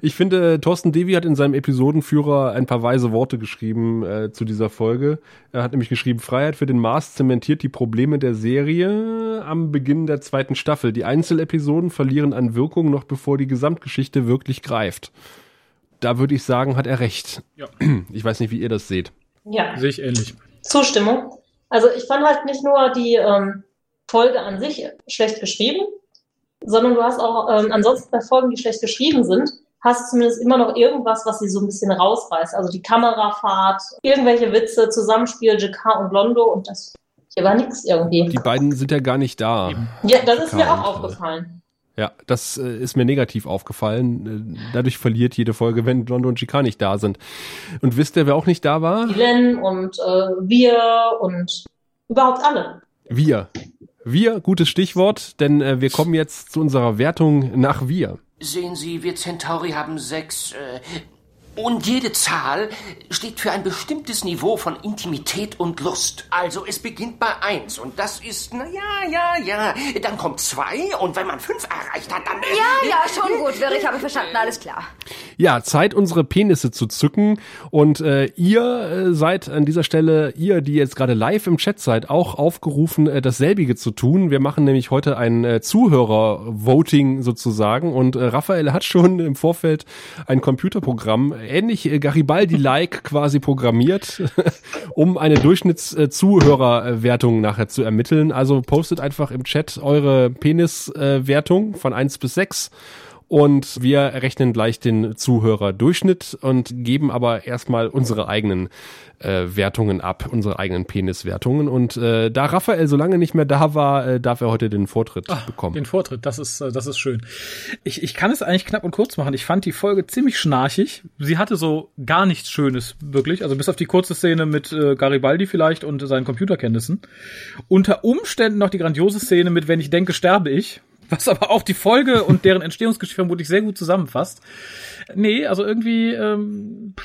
Ich finde, Thorsten Devi hat in seinem Episodenführer ein paar weise Worte geschrieben äh, zu dieser Folge. Er hat nämlich geschrieben, Freiheit für den Mars zementiert die Probleme der Serie am Beginn der zweiten Staffel. Die Einzelepisoden verlieren an Wirkung noch bevor die Gesamtgeschichte wirklich greift. Da würde ich sagen, hat er recht. Ja. Ich weiß nicht, wie ihr das seht. Ja. Sehe ich ähnlich. Zustimmung. Also ich fand halt nicht nur die ähm, Folge an sich schlecht geschrieben, sondern du hast auch ähm, ansonsten bei Folgen, die schlecht geschrieben sind, hast du zumindest immer noch irgendwas, was sie so ein bisschen rausreißt. Also die Kamerafahrt, irgendwelche Witze, Zusammenspiel, JK und Londo und das hier war nichts irgendwie. Die beiden sind ja gar nicht da. Ja, das ist mir auch aufgefallen. Ja, das äh, ist mir negativ aufgefallen. Äh, dadurch verliert jede Folge, wenn Londo und JK nicht da sind. Und wisst ihr, wer auch nicht da war? Len und äh, wir und überhaupt alle. Wir. Wir, gutes Stichwort, denn äh, wir kommen jetzt zu unserer Wertung nach Wir. Sehen Sie, wir Centauri haben sechs äh, und jede Zahl steht für ein bestimmtes Niveau von Intimität und Lust. Also es beginnt bei eins und das ist, na ja, ja, ja. Dann kommt zwei und wenn man fünf erreicht hat, dann... Ja, ja, schon gut, Wirr, ich habe verstanden, alles klar. Ja, Zeit, unsere Penisse zu zücken. Und äh, ihr äh, seid an dieser Stelle, ihr, die jetzt gerade live im Chat seid, auch aufgerufen, äh, dasselbige zu tun. Wir machen nämlich heute ein äh, Zuhörer-Voting sozusagen und äh, Raphael hat schon im Vorfeld ein Computerprogramm ähnlich äh, Garibaldi-like quasi programmiert, um eine Durchschnittszuhörerwertung nachher zu ermitteln. Also postet einfach im Chat eure Peniswertung von eins bis sechs und wir rechnen gleich den Zuhörerdurchschnitt und geben aber erstmal unsere eigenen äh, Wertungen ab, unsere eigenen Peniswertungen. Und äh, da Raphael so lange nicht mehr da war, äh, darf er heute den Vortritt Ach, bekommen. Den Vortritt, das ist, äh, das ist schön. Ich, ich kann es eigentlich knapp und kurz machen. Ich fand die Folge ziemlich schnarchig. Sie hatte so gar nichts Schönes, wirklich. Also bis auf die kurze Szene mit äh, Garibaldi vielleicht und seinen Computerkenntnissen. Unter Umständen noch die grandiose Szene mit Wenn ich denke, sterbe ich was aber auch die Folge und deren Entstehungsgeschichte vermutlich sehr gut zusammenfasst. Nee, also irgendwie ähm,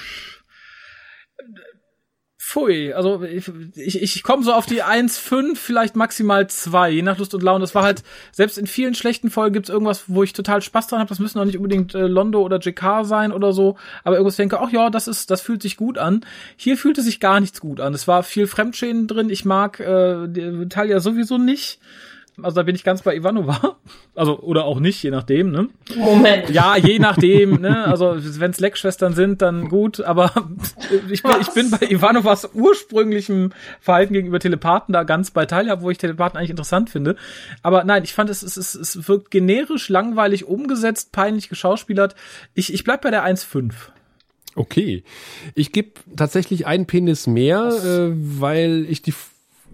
Pfui, also ich, ich, ich komme so auf die 1,5, vielleicht maximal 2, je nach Lust und Laune. Das war halt, selbst in vielen schlechten Folgen gibt's irgendwas, wo ich total Spaß dran habe. Das müssen auch nicht unbedingt äh, Londo oder JK sein oder so, aber irgendwas denke, ach ja, das ist, das fühlt sich gut an. Hier fühlte sich gar nichts gut an. Es war viel Fremdschäden drin. Ich mag äh, Talia sowieso nicht. Also da bin ich ganz bei Ivanova. Also, oder auch nicht, je nachdem, ne? Moment. Ja, je nachdem, ne? Also, wenn Slack-Schwestern sind, dann gut, aber ich bin, ich bin bei Ivanovas ursprünglichem Verhalten gegenüber Telepathen da ganz bei Talia, wo ich Telepathen eigentlich interessant finde. Aber nein, ich fand, es, es, es, es wirkt generisch, langweilig umgesetzt, peinlich geschauspielert. Ich, ich bleib bei der 1,5. Okay. Ich gebe tatsächlich einen Penis mehr, äh, weil ich die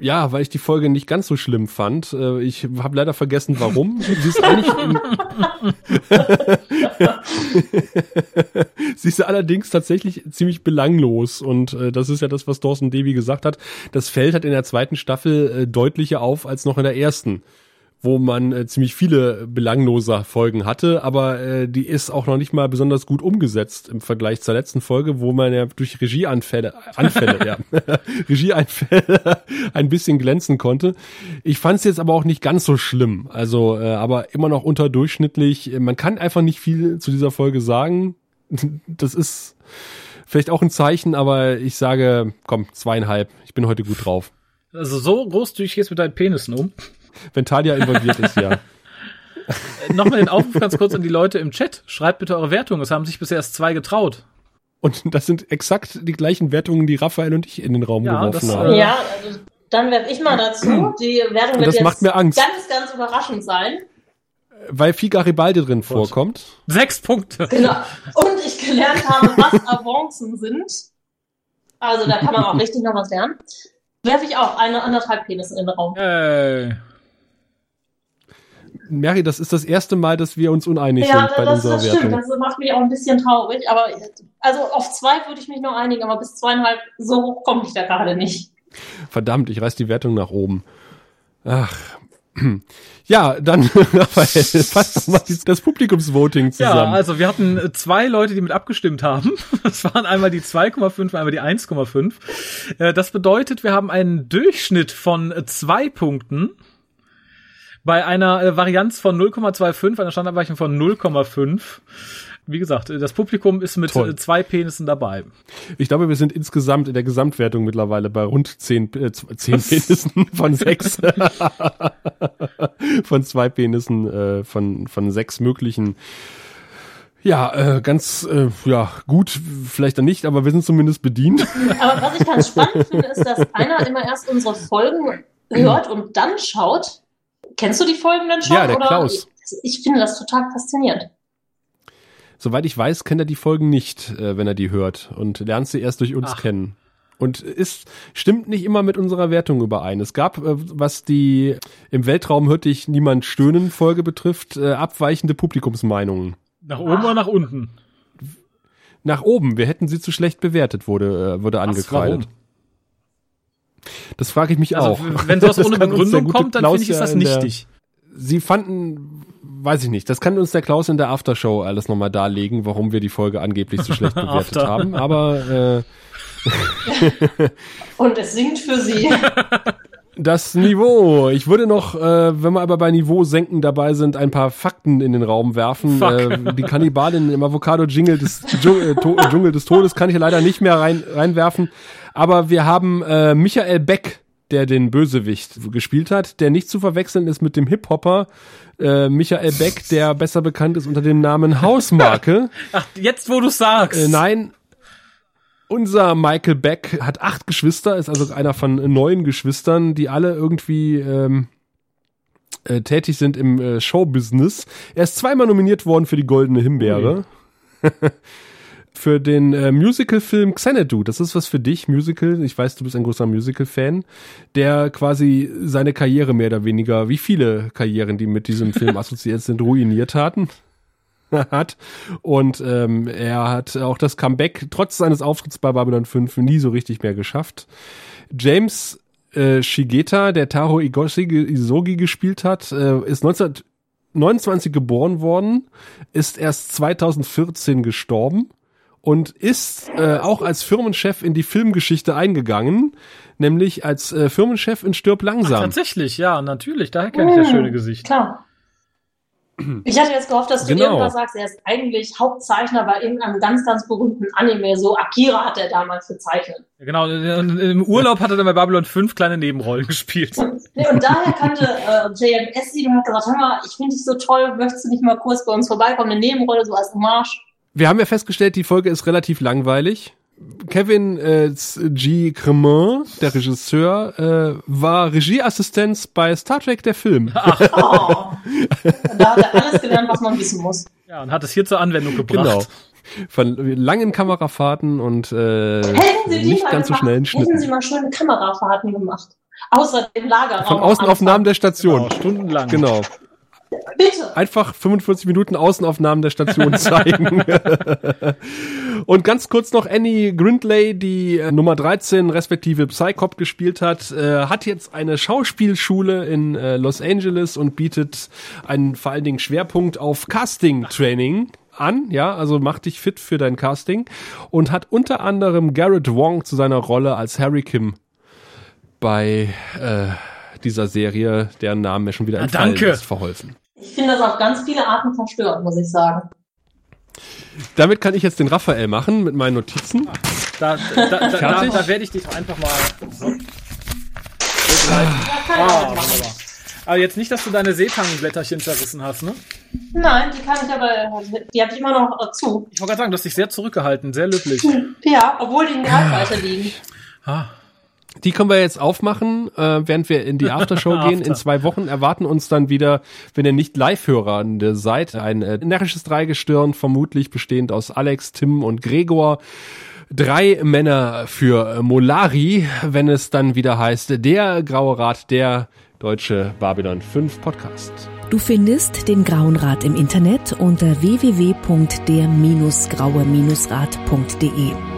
ja, weil ich die Folge nicht ganz so schlimm fand. Äh, ich habe leider vergessen, warum. Sie ist eigentlich. Sie ist allerdings tatsächlich ziemlich belanglos und äh, das ist ja das, was Dawson Davy gesagt hat. Das fällt halt in der zweiten Staffel äh, deutlicher auf als noch in der ersten wo man äh, ziemlich viele belanglose Folgen hatte, aber äh, die ist auch noch nicht mal besonders gut umgesetzt im Vergleich zur letzten Folge, wo man ja durch Regieanfälle, Anfälle, ja, Regieeinfälle ein bisschen glänzen konnte. Ich fand es jetzt aber auch nicht ganz so schlimm, also äh, aber immer noch unterdurchschnittlich. Man kann einfach nicht viel zu dieser Folge sagen. Das ist vielleicht auch ein Zeichen, aber ich sage, komm, zweieinhalb. Ich bin heute gut drauf. Also so großzügig du mit deinen Penissen um? Wenn Talia involviert ist, ja. Äh, nochmal den Aufruf ganz kurz an die Leute im Chat. Schreibt bitte eure Wertung. Es haben sich bisher erst zwei getraut. Und das sind exakt die gleichen Wertungen, die Raphael und ich in den Raum ja, geworfen das, haben. Äh, ja, also dann werfe ich mal dazu. Die Wertung wird das jetzt macht mir Angst. ganz, ganz überraschend sein. weil viel Garibaldi drin vorkommt. Sechs Punkte. Genau. Und ich gelernt habe, was Avancen sind. Also da kann man auch richtig noch was lernen. Werfe ich auch eine anderthalb Penis in den Raum. Äh, Mary, das ist das erste Mal, dass wir uns uneinig Ja, sind bei das, unserer das stimmt. Wertung. Das macht mich auch ein bisschen traurig. Aber also auf zwei würde ich mich noch einigen, aber bis zweieinhalb, so hoch komme ich da gerade nicht. Verdammt, ich reiß die Wertung nach oben. Ach. Ja, dann, Raphael, fass doch mal das Publikumsvoting ja, zusammen. also wir hatten äh, zwei Leute, die mit abgestimmt haben. Das waren einmal die 2,5 und einmal die 1,5. Äh, Das bedeutet, wir haben einen Durchschnitt von äh, zwei Punkten bei einer äh, Varianz von 0,25, einer Standardweichung von 0,5. Wie gesagt, äh, das Publikum ist mit Toll. äh, zwei Penissen dabei. Ich glaube, wir sind insgesamt in der Gesamtwertung mittlerweile bei rund zehn, äh, zehn Penissen von sechs. von zwei Penissen äh, von, von sechs möglichen. Ja, äh, ganz äh, ja gut, vielleicht dann nicht, aber wir sind zumindest bedient. Aber was ich ganz spannend finde, ist, dass einer immer erst unsere Folgen hört und dann schaut. Kennst du die Folgen dann schon? Ja, der oder? Klaus. Ich finde das total faszinierend. Soweit ich weiß, kennt er die Folgen nicht, äh, wenn er die hört und lernt sie erst durch uns Ach. kennen. Und ist, stimmt nicht immer mit unserer Wertung überein. Es gab, äh, was die im Weltraum hört dich niemand stöhnen Folge betrifft, äh, abweichende Publikumsmeinungen. Nach oben oder nach unten? Nach oben, wir hätten sie zu schlecht bewertet, wurde, wurde angekreidet. Das frage ich mich Also, auch. wenn sowas Das ohne Begründung kommt, dann Klaus finde ich, ist das nichtig. Sie fanden, weiß ich nicht, das kann uns der Klaus in der Aftershow alles nochmal darlegen, warum wir die Folge angeblich zu schlecht bewertet haben. Aber äh, Und es singt für sie. Das Niveau. Ich würde noch, äh, wenn wir aber bei Niveau senken dabei sind, ein paar Fakten in den Raum werfen. Äh, die Kannibalin im Avocado-Jingle des, Dschung- äh, to Dschungel des Todes kann ich leider nicht mehr rein, reinwerfen. Aber wir haben äh, Michael Beck, der den Bösewicht gespielt hat, der nicht zu verwechseln ist mit dem Hip-Hopper äh, Michael Beck, der besser bekannt ist unter dem Namen Hausmarke. Ach, jetzt wo du sagst. Äh, nein, unser Michael Beck hat acht Geschwister, ist also einer von neun Geschwistern, die alle irgendwie ähm, äh, tätig sind im äh, Showbusiness. Er ist zweimal nominiert worden für die Goldene Himbeere. für den äh, Musical-Film Xanadu. Das ist was für dich, Musical. Ich weiß, du bist ein großer Musical-Fan, der quasi seine Karriere mehr oder weniger, wie viele Karrieren, die mit diesem Film assoziiert sind, ruiniert hatten hat. Und ähm, er hat auch das Comeback trotz seines Auftritts bei Babylon 5 nie so richtig mehr geschafft. James äh, Shigeta, der Taro Igoshi Isogi gespielt hat, äh, ist 1929 geboren worden, ist erst 2014 gestorben und ist äh, auch als Firmenchef in die Filmgeschichte eingegangen, nämlich als äh, Firmenchef in Stirb langsam. Tatsächlich, ja, natürlich. Daher kenne ich das schöne Gesicht. Klar. Ich hatte jetzt gehofft, dass du Genau. irgendwas sagst. Er ist eigentlich Hauptzeichner bei irgendeinem ganz, ganz berühmten Anime. So Akira hat er damals gezeichnet. Ja, Genau, und im Urlaub hat er dann bei Babylon 5 kleine Nebenrollen gespielt. Nee, und daher kannte äh, JMS ihn und hat gesagt, hör mal, ich finde dich so toll, möchtest du nicht mal kurz bei uns vorbeikommen, eine Nebenrolle, so als Hommage. Wir haben ja festgestellt, die Folge ist relativ langweilig. Kevin äh, G. Cremant, der Regisseur, äh, war Regieassistenz bei Star Trek der Film. Oh. da hat er alles gelernt, was man wissen muss. Ja, und hat es hier zur Anwendung gebracht. Genau. Von langen Kamerafahrten und äh, nicht ganz so schnellen hätten Sie Schnitten. mal schöne Kamerafahrten gemacht. Außer dem Lagerraum. Von Außenaufnahmen der Station. Genau, stundenlang. Genau. Bitte. Einfach 45 Minuten Außenaufnahmen der Station zeigen. Und ganz kurz noch Annie Grindlay, die äh, Nummer 13 respektive Psycop gespielt hat, äh, hat jetzt eine Schauspielschule in äh, Los Angeles und bietet einen vor allen Dingen Schwerpunkt auf Casting-Training an, ja, also macht dich fit für dein Casting und hat unter anderem Garrett Wong zu seiner Rolle als Harry Kim bei äh, dieser Serie, deren Namen mir schon wieder Ah, entfallen danke. ist, verholfen. Ich finde das auf ganz viele Arten verstörend, muss ich sagen. Damit kann ich jetzt den Raphael machen mit meinen Notizen. Da, da, da, da, da werde ich dich einfach mal. So. Ja, Ah. Aber jetzt nicht, dass du deine Seetangenblätterchen zerrissen hast, ne? Nein, die kann ich aber, die habe ich immer noch äh, zu. Ich wollte gerade sagen, du hast dich sehr zurückgehalten, sehr löblich. Ja, obwohl die in der Halbweite liegen. Ah. Die können wir jetzt aufmachen, äh, während wir in die Aftershow gehen. In zwei Wochen erwarten uns dann wieder, wenn ihr nicht Live-Hörer seid, ein äh, närrisches Dreigestirn, vermutlich bestehend aus Alex, Tim und Gregor. Drei Männer für Molari, wenn es dann wieder heißt, der Graue Rat, der deutsche Babylon 5 Podcast. Du findest den Grauen Rat im Internet unter www.der-graue-rat.de